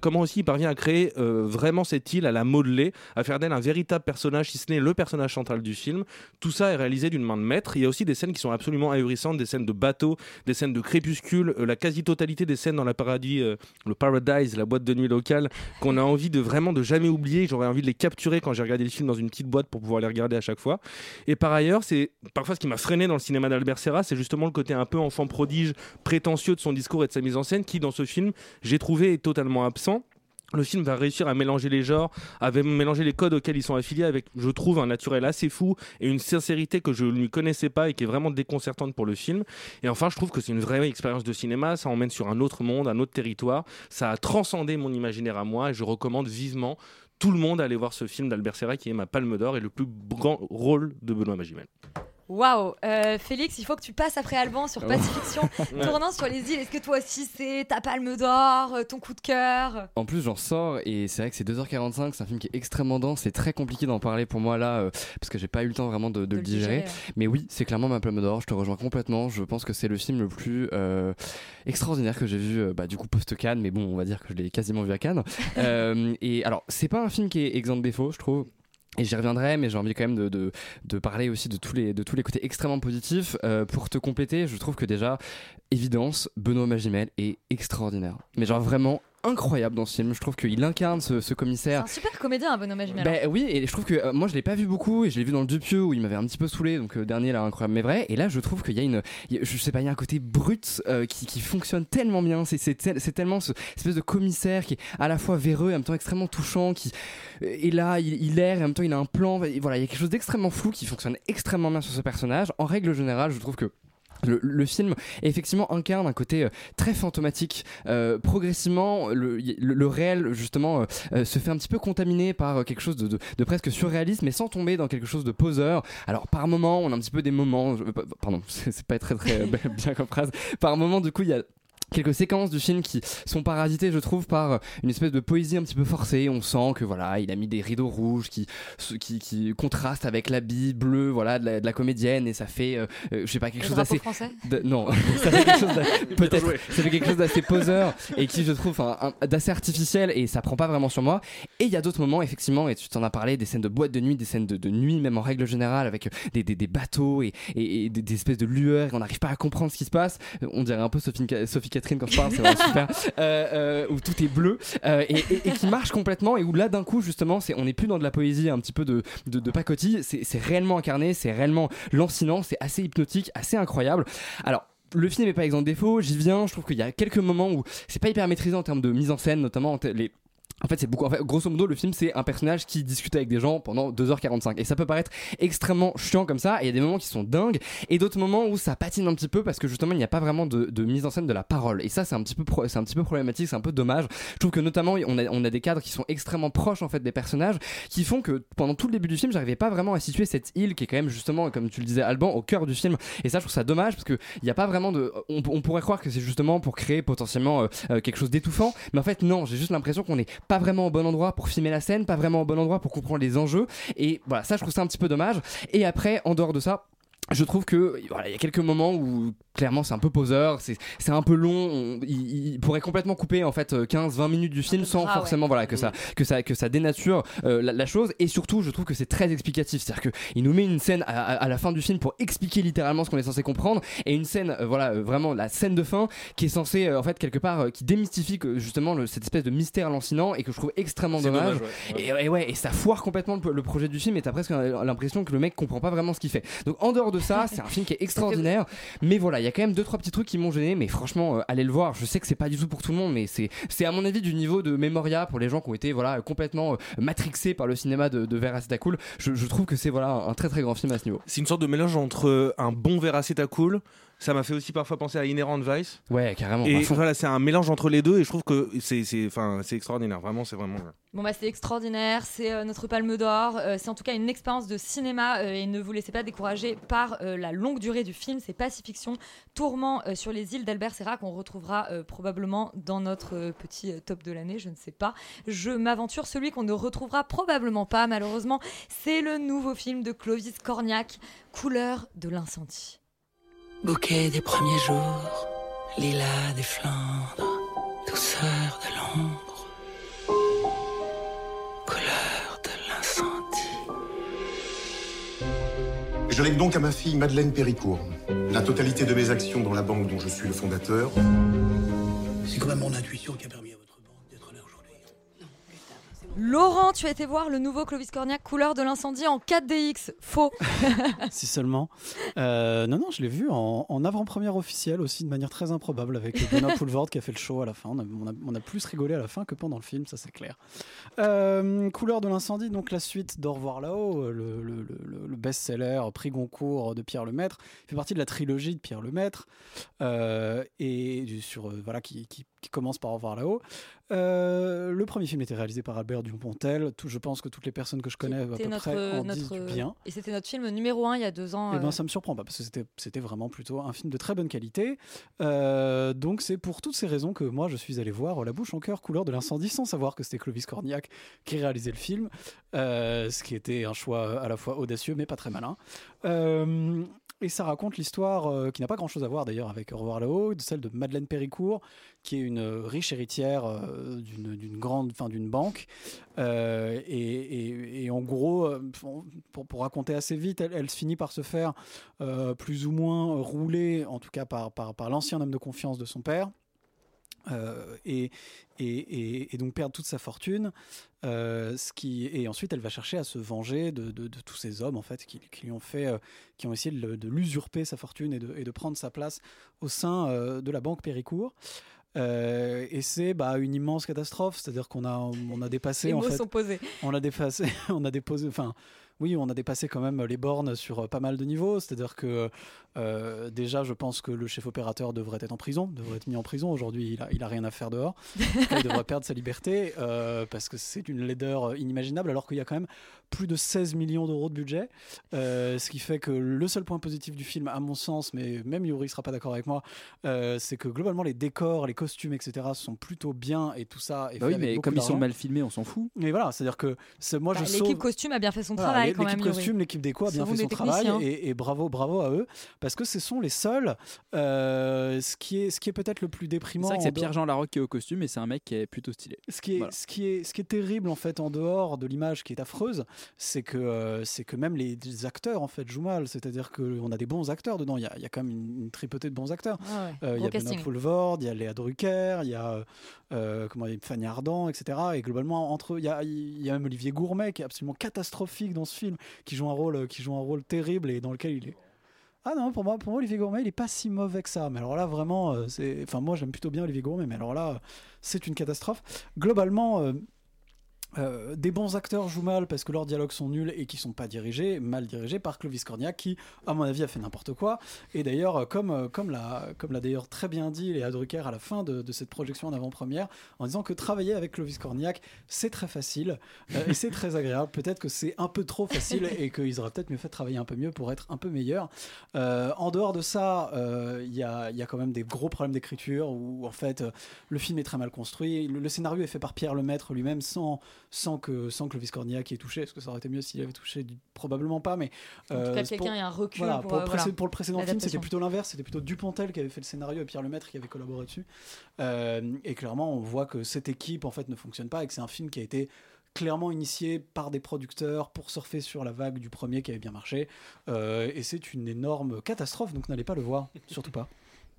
Speaker 13: Comment aussi il parvient à créer vraiment cette île, à la modeler, à faire d'elle un véritable personnage, si ce n'est le personnage central du film. Tout ça est réalisé d'une main de maître. Il y a aussi des scènes qui sont absolument ahurissantes, des scènes de bateau, des scènes de crépuscule, euh, la quasi-totalité des scènes dans la paradis, euh, le Paradise, la boîte de nuit locale, qu'on a envie de vraiment de jamais oublier. J'aurais envie de les capturer quand j'ai regardé le film dans une petite boîte pour pouvoir les regarder à chaque fois. Et par ailleurs, c'est parfois ce qui m'a freiné dans le cinéma d'Albert Serra, c'est justement le côté un peu enfant prodige, prétentieux de son discours et de sa mise en scène, qui dans ce film, j'ai trouvé est totalement absent. Le film va réussir à mélanger les genres, à mélanger les codes auxquels ils sont affiliés avec, je trouve, un naturel assez fou et une sincérité que je ne lui connaissais pas et qui est vraiment déconcertante pour le film. Et enfin, je trouve que c'est une vraie expérience de cinéma, ça emmène sur un autre monde, un autre territoire, ça a transcendé mon imaginaire à moi et je recommande vivement tout le monde à aller voir ce film d'Albert Serra qui est ma palme d'or et le plus grand rôle de Benoît Magimel.
Speaker 1: Waouh Euh, Félix, il faut que tu passes après Alban sur
Speaker 4: Oh.
Speaker 1: Pacifiction, *laughs* tournant sur les îles. Est-ce que toi aussi c'est ta palme d'or, euh, ton coup de cœur?
Speaker 20: En plus, j'en sors et c'est vrai que c'est 2h45, c'est un film qui est extrêmement dense, c'est très compliqué d'en parler pour moi là, euh, parce que j'ai pas eu le temps vraiment de, de le digérer.
Speaker 1: digérer, ouais.
Speaker 20: Mais oui, c'est clairement ma palme d'or, je te rejoins complètement. Je pense que c'est le film le plus euh, extraordinaire que j'ai vu, euh, bah, du coup post-Cannes, mais bon, on va dire que je l'ai quasiment vu à Cannes. *laughs* Et alors, c'est pas un film qui est exempt de défauts, je trouve. Et j'y reviendrai, mais j'ai envie quand même de, parler aussi de tous les, de tous les côtés extrêmement positifs. Euh, pour te compléter, je trouve que déjà, évidence, Benoît Magimel est extraordinaire. Mais genre vraiment incroyable dans ce film. Je trouve qu'il incarne ce, ce commissaire.
Speaker 1: Un super comédien, un bonhomme.
Speaker 20: Bah oui, et je trouve que euh, moi je l'ai pas vu beaucoup et je l'ai vu dans le Dupieux où il m'avait un petit peu saoulé, donc euh, dernier là incroyable mais vrai. Et là je trouve qu'il y a une, y a- je sais pas, il y a un côté brut euh, qui, qui fonctionne tellement bien. C'est c'est tel- c'est tellement ce espèce de commissaire qui est à la fois véreux et en même temps extrêmement touchant, qui est là, il, il erre et en même temps il a un plan. Et voilà, il y a quelque chose d'extrêmement flou qui fonctionne extrêmement bien sur ce personnage. En règle générale, je trouve que le, film effectivement incarne un côté euh, très fantomatique. Euh, progressivement, le, réel justement euh, se fait un petit peu contaminer par quelque chose de, presque surréaliste, mais sans tomber dans quelque chose de poseur. Alors par moment, on a un petit peu des moments. pardon, *laughs* c'est pas très très *laughs* bien comme phrase. Par moment, du coup, il y a quelques séquences du film qui sont parasitées je trouve par euh, une espèce de poésie un petit peu forcée. On sent que voilà il a mis des rideaux rouges qui qui, qui contrastent avec l'habit bleu voilà de la, de la comédienne. Et ça fait euh, euh, je sais pas quelque
Speaker 1: Le
Speaker 20: chose d'assez non *laughs* ça fait quelque chose peut-être ça fait quelque chose d'assez poseur et qui je trouve d'assez artificiel et ça prend pas vraiment sur moi. Et il y a d'autres moments effectivement et tu t'en as parlé des scènes de boîte de nuit des scènes de, de nuit même en règle générale avec des, des, des bateaux et, et, et des, des espèces de lueurs et on n'arrive pas à comprendre ce qui se passe. On dirait un peu Sophie, Sophie Catherine quand je parle c'est vraiment super. *laughs* Euh, euh, où tout est bleu euh, et, et- et qui marche complètement et où là d'un coup justement c'est on n'est plus dans de la poésie un petit peu de, de, de pacotille c'est c'est réellement incarné c'est réellement lancinant c'est assez hypnotique assez incroyable. Alors le film n'est pas exempt de défauts, j'y viens, je trouve qu'il y a quelques moments où c'est pas hyper maîtrisé en termes de mise en scène, notamment les en fait, c'est beaucoup. En fait, grosso modo, le film, c'est un personnage qui discute avec des gens pendant 2h45. Et ça peut paraître extrêmement chiant comme ça. Et il y a des moments qui sont dingues. Et d'autres moments où ça patine un petit peu parce que justement, il n'y a pas vraiment de, mise en scène de la parole. Et ça, c'est un petit peu, un petit peu problématique, c'est un peu dommage. Je trouve que notamment, on a, on a des cadres qui sont extrêmement proches en fait des personnages qui font que pendant tout le début du film, j'arrivais pas vraiment à situer cette île qui est quand même justement, comme tu le disais, Alban, au cœur du film. Et ça, je trouve ça dommage parce que il n'y a pas vraiment de. On, pourrait croire que c'est justement pour créer potentiellement euh, euh, quelque chose d'étouffant. Mais en fait, non, j'ai juste l'impression qu'on n'est pas vraiment au bon endroit pour filmer la scène, pas vraiment au bon endroit pour comprendre les enjeux. Et voilà, ça, je trouve ça un petit peu dommage. Et après, en dehors de ça, je trouve que voilà, il y a quelques moments où clairement c'est un peu poseur, c'est c'est un peu long, on- il, il pourrait complètement couper en fait 15-20 minutes du film sans
Speaker 1: gras,
Speaker 20: forcément
Speaker 1: ouais.
Speaker 20: voilà que ça que ça que ça dénature euh, la, la chose et surtout je trouve que c'est très explicatif, c'est-à-dire que il nous met une scène à, à- à la fin du film pour expliquer littéralement ce qu'on est censé comprendre et une scène euh, voilà euh, vraiment la scène de fin qui est censée euh, en fait quelque part euh, qui démystifie justement le- cette espèce de mystère lancinant et que je trouve extrêmement dommage,
Speaker 13: dommage, ouais.
Speaker 20: Et, et ouais et ça foire complètement le, le projet du film et t'as presque l'impression que le mec comprend pas vraiment ce qu'il fait. Donc en dehors de ça, c'est un film qui est extraordinaire. Mais voilà, il y a quand même deux trois petits trucs qui m'ont gêné. Mais franchement, euh, allez le voir. Je sais que c'est pas du tout pour tout le monde, mais c'est c'est à mon avis du niveau de Memoria pour les gens qui ont été voilà complètement euh, matrixés par le cinéma de, de Veracita Cool. Je, je trouve que c'est voilà un très très grand film à ce niveau.
Speaker 13: C'est une sorte de mélange entre un bon Veraceta cool. Ça m'a fait aussi parfois penser à Inherent Vice.
Speaker 20: Ouais, carrément.
Speaker 13: Et voilà, c'est un mélange entre les deux et je trouve que c'est c'est enfin c'est extraordinaire. Vraiment, c'est vraiment.
Speaker 1: Bon bah c'est extraordinaire, c'est euh, notre palme d'or, euh, c'est en tout cas une expérience de cinéma euh, et ne vous laissez pas décourager par euh, la longue durée du film, c'est Pacifiction, Tourment euh, sur les îles d'Albert Serra qu'on retrouvera euh, probablement dans notre euh, petit euh, top de l'année, je ne sais pas. Je m'aventure, celui qu'on ne retrouvera probablement pas malheureusement, c'est le nouveau film de Clovis Cornillac, Couleur de l'incendie.
Speaker 22: Bouquet des premiers jours, lilas des Flandres, douceur de l'ombre, couleur de l'incendie.
Speaker 23: Je lègue donc à ma fille Madeleine Péricourt la totalité de mes actions dans la banque dont je suis le fondateur.
Speaker 17: C'est quand même mon intuition qui a permis
Speaker 1: Laurent, tu as été voir le nouveau Clovis Cornillac, Couleur de l'incendie en 4DX, faux. *laughs*
Speaker 4: si seulement. Euh, non, non, je l'ai vu en, en avant-première officielle aussi, de manière très improbable, avec *laughs* Benoît Poulvord qui a fait le show à la fin. On a, on a- on a plus rigolé à la fin que pendant le film, ça c'est clair. Euh, Couleur de l'incendie, donc la suite d'Au revoir là-haut, le, le- le- le best-seller prix Goncourt de Pierre Lemaître, fait partie de la trilogie de Pierre Lemaître, euh, et du- sur, voilà, qui, qui- qui commence par Au revoir là-haut. Euh, le premier film était réalisé par Albert Dupontel. Tout, je pense que toutes les personnes que je connais à peu
Speaker 1: notre,
Speaker 4: près en disent
Speaker 1: notre-
Speaker 4: du bien.
Speaker 1: Et c'était notre film numéro 1 il y a deux ans.
Speaker 4: Eh
Speaker 1: euh,
Speaker 4: ben, ça me surprend pas parce que c'était, c'était vraiment plutôt un film de très bonne qualité. Euh, donc c'est pour toutes ces raisons que moi je suis allé voir La bouche en cœur, couleur de l'incendie, sans savoir que c'était Clovis Cornillac qui réalisait le film, Euh, ce qui était un choix à la fois audacieux mais pas très malin. Euh, et ça raconte l'histoire euh, qui n'a pas grand chose à voir d'ailleurs avec Au revoir là-haut, celle de Madeleine Péricourt, qui est une riche héritière euh, d'une, grande, enfin d'une banque. Euh, et, en gros, euh, pour, raconter assez vite, elle, finit par se faire euh, plus ou moins rouler, en tout cas par l'ancien homme de confiance de son père. Euh, et, et, et- et donc perdre toute sa fortune. Euh, ce qui, et ensuite, elle va chercher à se venger de, de- de tous ces hommes en fait qui, qui lui ont fait, euh, qui ont essayé de, l'usurper sa fortune et de, prendre sa place au sein de la banque Péricourt. Et c'est bah, une immense catastrophe, c'est-à-dire qu'on a, on a dépassé
Speaker 1: Les
Speaker 4: en
Speaker 1: mots
Speaker 4: fait,
Speaker 1: sont posés.
Speaker 4: on a dépassé, *laughs* on a déposé, enfin, oui, on a dépassé quand même les bornes sur pas mal de niveaux. C'est-à-dire que euh, déjà, je pense que le chef opérateur devrait être en prison, devrait être mis en prison. Aujourd'hui, il a, il a rien à faire dehors. *laughs* Il devrait perdre sa liberté euh, parce que c'est une laideur inimaginable, alors qu'il y a quand même plus de 16 millions d'euros de budget. Euh, ce qui fait que le seul point positif du film, à mon sens, mais même Yuri sera pas d'accord avec moi, euh, c'est que globalement les décors, les costumes, etc. sont plutôt bien et tout ça. Est
Speaker 18: Bah
Speaker 4: fait
Speaker 18: oui,
Speaker 4: avec
Speaker 18: mais comme ils sont mal filmés, on s'en fout.
Speaker 4: Mais voilà, c'est-à-dire que c'est- moi
Speaker 1: Bah,
Speaker 4: je
Speaker 1: L'équipe
Speaker 4: sauve-
Speaker 1: costume a bien fait son
Speaker 4: voilà,
Speaker 1: travail
Speaker 4: l'é-
Speaker 1: quand même.
Speaker 4: L'équipe costume, l'équipe déco a bien fait son travail et bravo, bravo à eux parce que ce sont les seuls. euh, ce qui est, ce qui est peut-être le plus
Speaker 18: C'est
Speaker 4: déprimant.
Speaker 18: vrai que
Speaker 4: en
Speaker 18: c'est
Speaker 4: dehors-
Speaker 18: Pierre-Jean Larocque qui est au costume et c'est un mec qui est plutôt stylé.
Speaker 4: ce qui, est,
Speaker 18: Voilà.
Speaker 4: ce, qui est, ce qui est terrible en fait en dehors de l'image qui est affreuse, c'est que, euh, c'est que même les, les acteurs en fait jouent mal. C'est-à-dire qu'on a des bons acteurs dedans. Il y a, il y a quand même une, une tripotée de bons acteurs.
Speaker 1: Ah ouais,
Speaker 4: Euh, il y a Benoît. Poulvord, il y a Léa Drucker, il y a euh, comment, il y a Fanny Ardant, etc. Et globalement entre eux, il y a, il y a même Olivier Gourmet qui est absolument catastrophique dans ce film, qui joue un rôle, qui joue un rôle terrible et dans lequel il est ah non, pour moi, pour moi, Olivier Gourmet, il est pas si mauvais que ça. Mais alors là, vraiment, euh, c'est. Enfin, moi, j'aime plutôt bien Olivier Gourmet, mais alors là, euh, c'est une catastrophe. Globalement. Euh, des bons acteurs jouent mal parce que leurs dialogues sont nuls et qui sont pas dirigés, mal dirigés par Clovis Cornillac qui, à mon avis, a fait n'importe quoi. Et d'ailleurs, euh, comme, euh, comme l'a, comme l'a d'ailleurs très bien dit Léa Drucker à la fin de, de cette projection en avant-première, en disant que travailler avec Clovis Cornillac, c'est très facile euh, et c'est très agréable. Peut-être que c'est un peu trop facile *laughs* et qu'ils auraient peut-être mieux fait de travailler un peu mieux pour être un peu meilleur. Euh, en dehors de ça, il y, a, il y a quand même des gros problèmes d'écriture où en fait le film est très mal construit. Le, le scénario est fait par Pierre Lemaître lui-même sans, sans que sans Clovis Cornillac y ait touché, parce que ça aurait été mieux s'il avait touché, du- probablement pas, mais
Speaker 1: En tout cas,
Speaker 4: c'est
Speaker 1: quelqu'un ait un recul
Speaker 4: voilà,
Speaker 1: pour,
Speaker 4: pour,
Speaker 1: euh,
Speaker 4: le
Speaker 1: voilà,
Speaker 4: pour le précédent film, c'était plutôt l'inverse, c'était plutôt Dupontel qui avait fait le scénario et Pierre Lemaître qui avait collaboré dessus. Euh, et clairement, on voit que cette équipe en fait ne fonctionne pas et que c'est un film qui a été clairement initié par des producteurs pour surfer sur la vague du premier qui avait bien marché. Euh, et c'est une énorme catastrophe, donc n'allez pas le voir, surtout pas.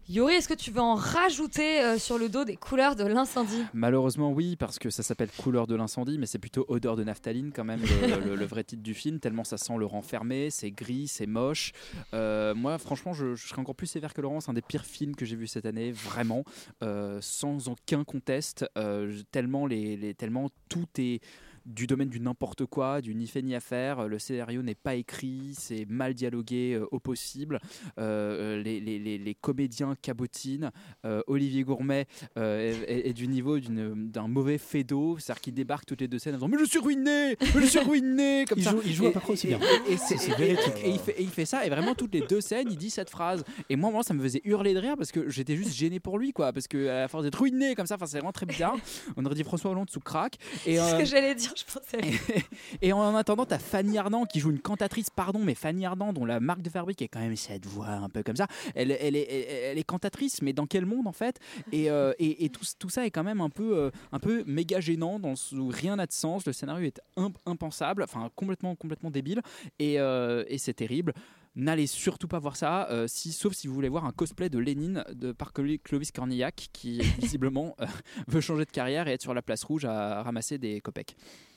Speaker 1: Yori, est-ce que tu veux en rajouter euh, sur le dos des couleurs de l'incendie?
Speaker 18: Malheureusement oui, parce que ça s'appelle Couleur de l'incendie, mais c'est plutôt Odeur de naphtaline quand même le, *laughs* le- le vrai titre du film, tellement ça sent le renfermé, c'est gris, c'est moche. Euh, moi franchement je, je serais encore plus sévère que Laurent, c'est un des pires films que j'ai vu cette année, vraiment, euh, sans aucun conteste, je- tellement, les, les- tellement tout est du domaine du n'importe quoi, du ni fait ni à faire. Le scénario n'est pas écrit, c'est mal dialogué euh, au possible. Euh, les, les- les- les comédiens cabotinent. Euh, Olivier Gourmet euh, est, est- est du niveau d'une- d'un mauvais fédo, c'est-à-dire qu'il débarque toutes les deux scènes en disant Mais je suis ruiné Mais je suis ruiné *laughs* comme
Speaker 4: Il
Speaker 18: ça.
Speaker 4: joue- il joue à peu près aussi bien.
Speaker 18: et- et c'est- il fait, et il fait ça, et vraiment toutes les deux scènes, il dit cette phrase. Et moi, moi, ça me faisait hurler de rire parce que j'étais juste gêné pour lui, quoi. Parce que à force d'être ruiné comme ça, enfin, c'est vraiment très bizarre. On aurait dit François Hollande sous crack. Et,
Speaker 1: C'est ce
Speaker 18: euh,
Speaker 1: que j'allais dire, *laughs*
Speaker 18: et en attendant, t'as Fanny Ardant qui joue une cantatrice, pardon, mais Fanny Ardant, dont la marque de fabrique est quand même cette voix un peu comme ça. Elle, est, cantatrice, mais dans quel monde en fait? Et, euh, tout, ça est quand même un peu, euh, un peu méga gênant, dans où rien n'a de sens. Le scénario est imp- impensable, enfin complètement, débile, euh, et c'est terrible. N'allez surtout pas voir ça, euh, si, sauf si vous voulez voir un cosplay de Lénine de, par Clo- Clovis Cornillac, qui *laughs* visiblement euh, veut changer de carrière et être sur la place rouge à ramasser des copecs.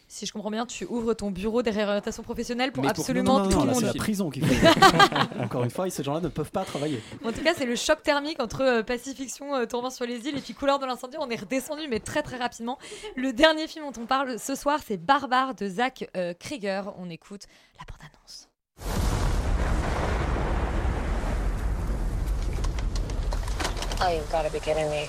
Speaker 1: Si je comprends bien, tu ouvres ton bureau des réorientations professionnelles pour
Speaker 18: pour-
Speaker 1: absolument
Speaker 4: non, non,
Speaker 1: tout
Speaker 4: non,
Speaker 1: le
Speaker 4: là,
Speaker 1: monde.
Speaker 4: c'est la *laughs* prison qu'il faut. *laughs* Encore une fois, ces gens-là ne peuvent pas travailler.
Speaker 1: En tout cas, c'est le choc thermique entre euh, Pacifiction, euh, Tourment sur les îles et puis Couleur de l'incendie. On est redescendu, mais très très rapidement. Le dernier film dont on parle ce soir, c'est Barbare de Zach euh, Krieger. On écoute la bande-annonce.
Speaker 24: Oh, you've got to be kidding me.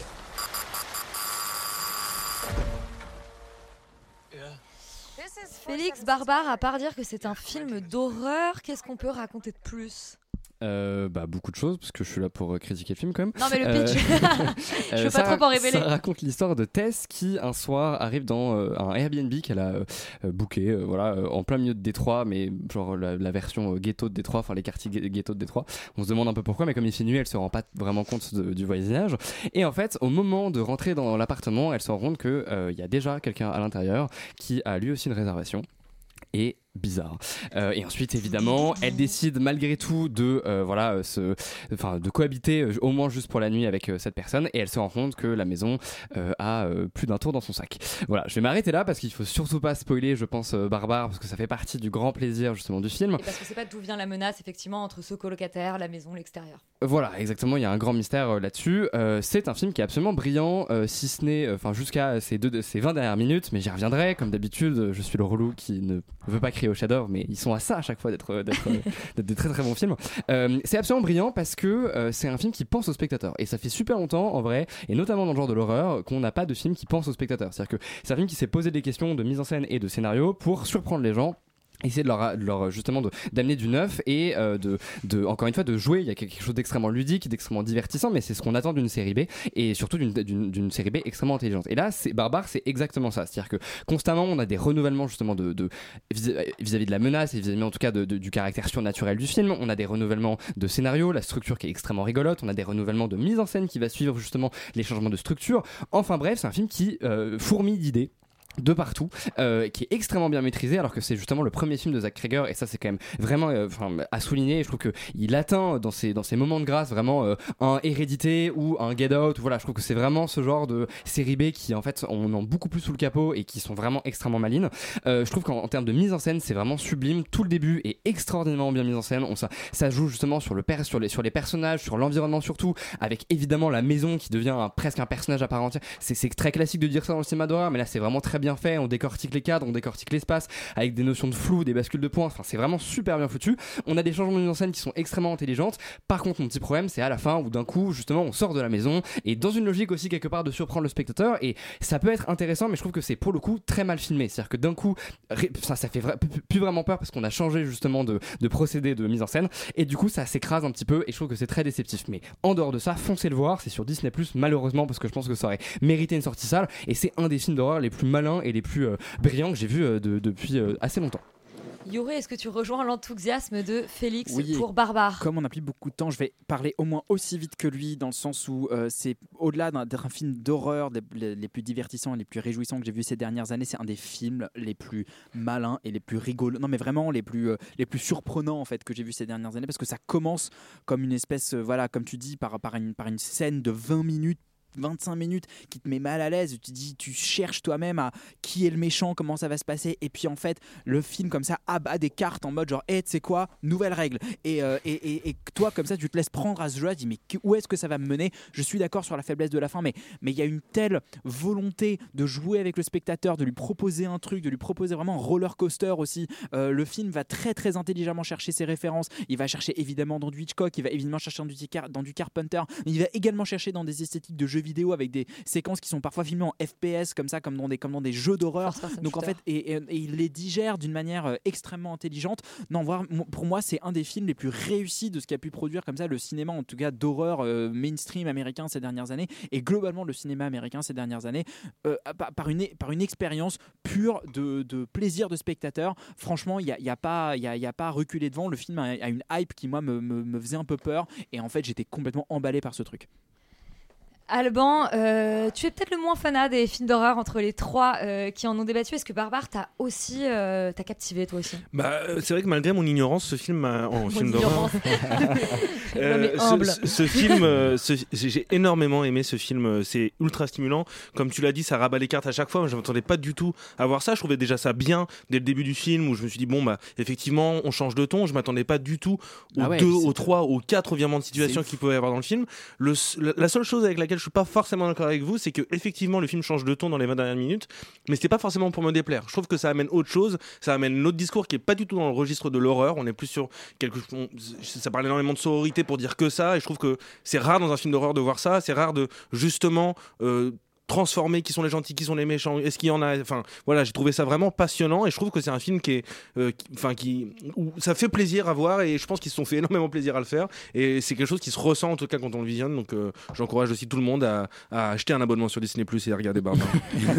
Speaker 1: Félix Barbare, à part dire que c'est un film d'horreur, qu'est-ce qu'on peut raconter de plus?
Speaker 20: Euh, bah, beaucoup de choses, parce que je suis là pour euh, critiquer le film quand même.
Speaker 1: Non, mais le pitch. *laughs* Je veux pas trop en révéler.
Speaker 20: Ça raconte l'histoire de Tess qui, un soir, arrive dans euh, un Airbnb qu'elle a euh, euh, booké, euh, voilà, euh, en plein milieu de Détroit, mais genre la, la version euh, ghetto de Détroit, enfin les quartiers ghetto de Détroit. On se demande un peu pourquoi, mais comme il fait nuit, elle se rend pas vraiment compte de- du voisinage. Et en fait, au moment de rentrer dans l'appartement, elle se rend compte que euh, il y a déjà quelqu'un à l'intérieur qui a lui aussi une réservation. Et bizarre. Euh, et ensuite, évidemment, elle décide malgré tout de euh, voilà, euh, se, enfin, de cohabiter euh, au moins juste pour la nuit avec cette personne. Et elle se rend compte que la maison a plus d'un tour dans son sac. Voilà, je vais m'arrêter là parce qu'il faut surtout pas spoiler, je pense, Barbare, parce que ça fait partie du grand plaisir justement du film.
Speaker 1: Et parce que c'est pas d'où vient la menace, effectivement, entre ce colocataire, la maison, l'extérieur.
Speaker 20: Voilà, exactement, il y a un grand mystère là-dessus. C'est un film qui est absolument brillant, si ce n'est, enfin, jusqu'à ces, deux, ces 20 dernières minutes, mais j'y reviendrai. Comme d'habitude, je suis le relou qui ne veut pas crier au chef-d'œuvre, mais ils sont à ça à chaque fois d'être euh, *laughs* des très très bons films. Euh, c'est absolument brillant parce que euh, c'est un film qui pense au spectateur. Et ça fait super longtemps, en vrai, et notamment dans le genre de l'horreur, qu'on n'a pas de film qui pense au spectateur. C'est-à-dire que c'est un film qui s'est posé des questions de mise en scène et de scénario pour surprendre les gens essayer de leur, de justement d'amener du neuf et euh, de, de encore une fois de jouer. Il y a quelque chose d'extrêmement ludique d'extrêmement divertissant mais c'est ce qu'on attend d'une série B et surtout d'une- série B extrêmement intelligente. Et là c'est barbare c'est exactement ça. C'est à dire que constamment on a des renouvellements justement de, de vis- vis-à-vis de la menace et vis-à-vis en tout cas de- du caractère surnaturel du film. On a des renouvellements de scénario la structure qui est extrêmement rigolote. On a des renouvellements de mise en scène qui va suivre justement les changements de structure. Enfin bref c'est un film qui euh, fourmille d'idées de partout, euh, qui est extrêmement bien maîtrisé, alors que c'est justement le premier film de Zach Krieger, et ça c'est quand même vraiment euh, à souligner. Je trouve que il atteint dans ses dans ses moments de grâce vraiment euh, un Hérédité ou un Get Out. Voilà, je trouve que c'est vraiment ce genre de série B qui en fait on en beaucoup plus sous le capot et qui sont vraiment extrêmement malines. Je trouve qu'en en termes de mise en scène, c'est vraiment sublime. Tout le début est extraordinairement bien mis en scène. On ça, ça joue justement sur le sur les sur les personnages, sur l'environnement surtout, avec évidemment la maison qui devient presque un personnage à part entière. C'est très classique de dire ça dans le cinéma d'horreur, mais là c'est vraiment très bien fait. On décortique les cadres, on décortique l'espace avec des notions de flou, des bascules de points. Enfin, c'est vraiment super bien foutu. On a des changements de mise en scène qui sont extrêmement intelligentes. Par contre, mon petit problème, c'est à la fin où d'un coup, justement, on sort de la maison et dans une logique aussi quelque part de surprendre le spectateur. Et ça peut être intéressant, mais je trouve que c'est pour le coup très mal filmé. C'est-à-dire que d'un coup, ça, fait plus- vraiment peur parce qu'on a changé justement de, procédé de mise en scène et du coup, ça s'écrase un petit peu et je trouve que c'est très déceptif. Mais en dehors de ça, foncez le voir. C'est sur Disney malheureusement, parce que je pense que ça aurait mérité une sortie salle et c'est un des films d'horreur les plus malins malins et les plus euh, brillants que j'ai vus euh, de- depuis euh, assez longtemps.
Speaker 1: Yuri, est-ce que tu rejoins l'enthousiasme de Félix
Speaker 18: Oui,
Speaker 1: pour Barbare?
Speaker 18: Comme on n'a plus beaucoup de temps, je vais parler au moins aussi vite que lui, dans le sens où euh, c'est au-delà d'un d'être un film d'horreur des- les, les plus divertissants et les plus réjouissants que j'ai vu ces dernières années, c'est un des films les plus malins et les plus rigolos. Non, mais vraiment les plus, euh, les plus surprenants en fait que j'ai vu ces dernières années, parce que ça commence comme une espèce, euh, voilà, comme tu dis, par, par, une, par une scène de 20 minutes 25 minutes qui te met mal à l'aise, tu dis tu cherches toi-même à qui est le méchant, comment ça va se passer et puis en fait le film comme ça abat des cartes en mode genre hé tu sais quoi, nouvelle règle. Et, euh, et, et- et toi comme ça tu te laisses prendre à ce jeu, tu dis mais où est-ce que ça va me mener? Je suis d'accord sur la faiblesse de la fin mais mais il y a une telle volonté de jouer avec le spectateur, de lui proposer un truc, de lui proposer vraiment un roller coaster aussi. Euh, le film va très très intelligemment chercher ses références, il va chercher évidemment dans du Hitchcock, il va évidemment chercher dans du, dans du Carpenter, il va également chercher dans des esthétiques de jeux vidéo avec des séquences qui sont parfois filmées en FPS comme ça, comme dans des, comme dans des jeux d'horreur. Donc en fait, et, et- et il les digère d'une manière euh, extrêmement intelligente. Non, voir, pour moi, c'est un des films les plus réussis de ce qu'a pu produire comme ça le cinéma, en tout cas d'horreur euh, mainstream américain ces dernières années, et globalement le cinéma américain ces dernières années, euh, par, une, par une expérience pure de, de plaisir de spectateur. Franchement, il n'y a, y a, pas- il y a, y a pas à reculer devant. Le film a, a une hype qui, moi, me, me- me faisait un peu peur, et en fait, j'étais complètement emballé par ce truc.
Speaker 1: Alban, euh, tu es peut-être le moins fanat des films d'horreur entre les trois euh, qui en ont débattu. Est-ce que Barbare t'a aussi euh, t'a captivé toi aussi?
Speaker 13: Bah, c'est vrai que malgré mon ignorance, ce film
Speaker 1: Mon
Speaker 13: film d'horreur. *laughs* ce-
Speaker 1: humble.
Speaker 13: ce, ce film, euh, j'ai énormément aimé ce film. C'est ultra stimulant. Comme tu l'as dit, ça rabat les cartes à chaque fois. Moi, je m'attendais pas du tout à voir ça. Je trouvais déjà ça bien dès le début du film où je me suis dit, bon, bah, effectivement, on change de ton. Je m'attendais pas du tout aux
Speaker 18: Ah ouais,
Speaker 13: deux, aux trois, aux quatre revirements de situation qu'il pouvait y avoir dans le film. Le, la la seule chose avec laquelle je suis pas forcément d'accord avec vous, c'est que effectivement, le film change de ton dans les 20 dernières minutes, mais c'était pas forcément pour me déplaire. Je trouve que ça amène autre chose. Ça amène un autre discours qui est pas du tout dans le registre de l'horreur. On est plus sur quelque on- ça parle énormément de sororité pour dire que ça et je trouve que c'est rare dans un film d'horreur de voir ça c'est rare de justement euh, transformer qui sont les gentils qui sont les méchants est-ce qu'il y en a enfin voilà j'ai trouvé ça vraiment passionnant et je trouve que c'est un film qui est euh, qui- enfin qui où ça fait plaisir à voir et je pense qu'ils se sont fait *laughs* énormément plaisir à le faire et c'est quelque chose qui se ressent en tout cas quand on le visionne donc euh, j'encourage aussi tout le monde à, à acheter un abonnement sur Disney Plus et à regarder Barbare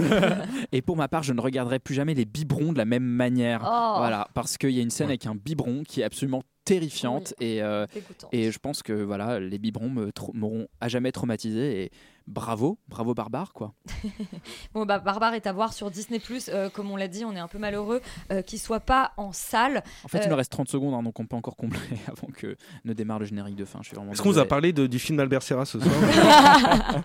Speaker 13: *laughs*
Speaker 18: Et pour ma part, je ne regarderai plus jamais les biberons de la même manière.
Speaker 1: Oh.
Speaker 18: Voilà, parce qu'il y a une scène avec un biberon qui est absolument terrifiante et, euh, et je pense que voilà les biberons m'auront à jamais traumatisé et bravo bravo barbare quoi *laughs*
Speaker 1: Bon, bah, Barbare est à voir sur Disney+. Euh, comme on l'a dit, on est un peu malheureux euh, qu'il soit pas en salle.
Speaker 18: en fait il
Speaker 1: Euh,
Speaker 18: me reste 30 secondes hein, donc on peut encore combler *laughs* avant que ne démarre le générique de fin je suis vraiment
Speaker 13: est-ce qu'on vous a parlé de- du film d'Albert Serra ce soir *laughs*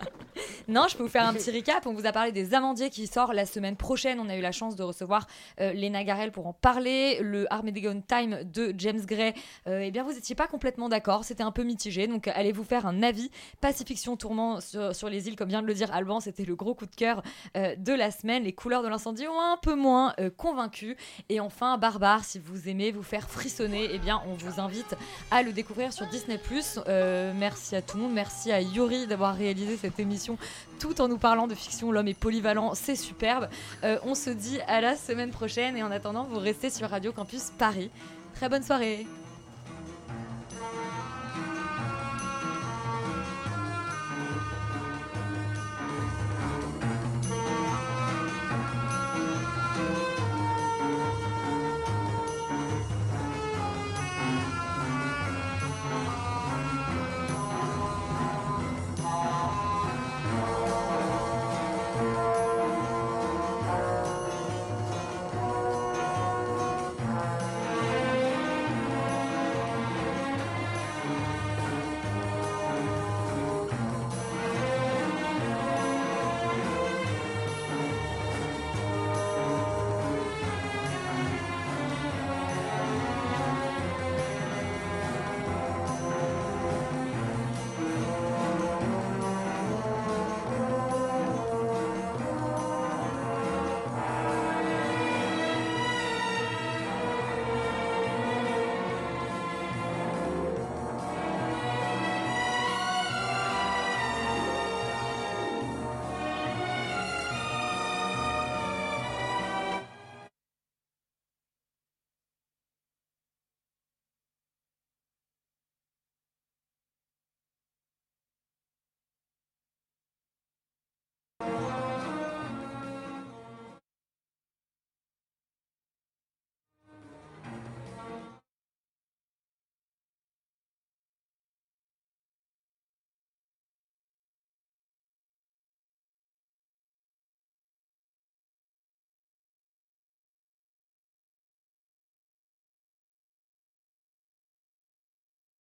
Speaker 1: Non, je peux vous faire un petit recap. On vous a parlé des Amandiers qui sort la semaine prochaine. On a eu la chance de recevoir euh, Léna Garel pour en parler. Le Armageddon Time de James Gray. Euh, eh bien, vous n'étiez pas complètement d'accord. C'était un peu mitigé. Donc, allez vous faire un avis. Pacifiction Tourment sur, sur les îles, comme vient de le dire Alban, c'était le gros coup de cœur euh, de la semaine. Les couleurs de l'incendie ont un peu moins euh, convaincu. Et enfin, Barbare, si vous aimez vous faire frissonner, eh bien, on vous invite à le découvrir sur Disney+. Euh, merci à tout le monde. Merci à Yuri d'avoir réalisé cette émission tout en nous parlant de fiction. L'homme est polyvalent, c'est superbe. Euh, on se dit à la semaine prochaine et en attendant, vous restez sur Radio Campus Paris. Très bonne soirée.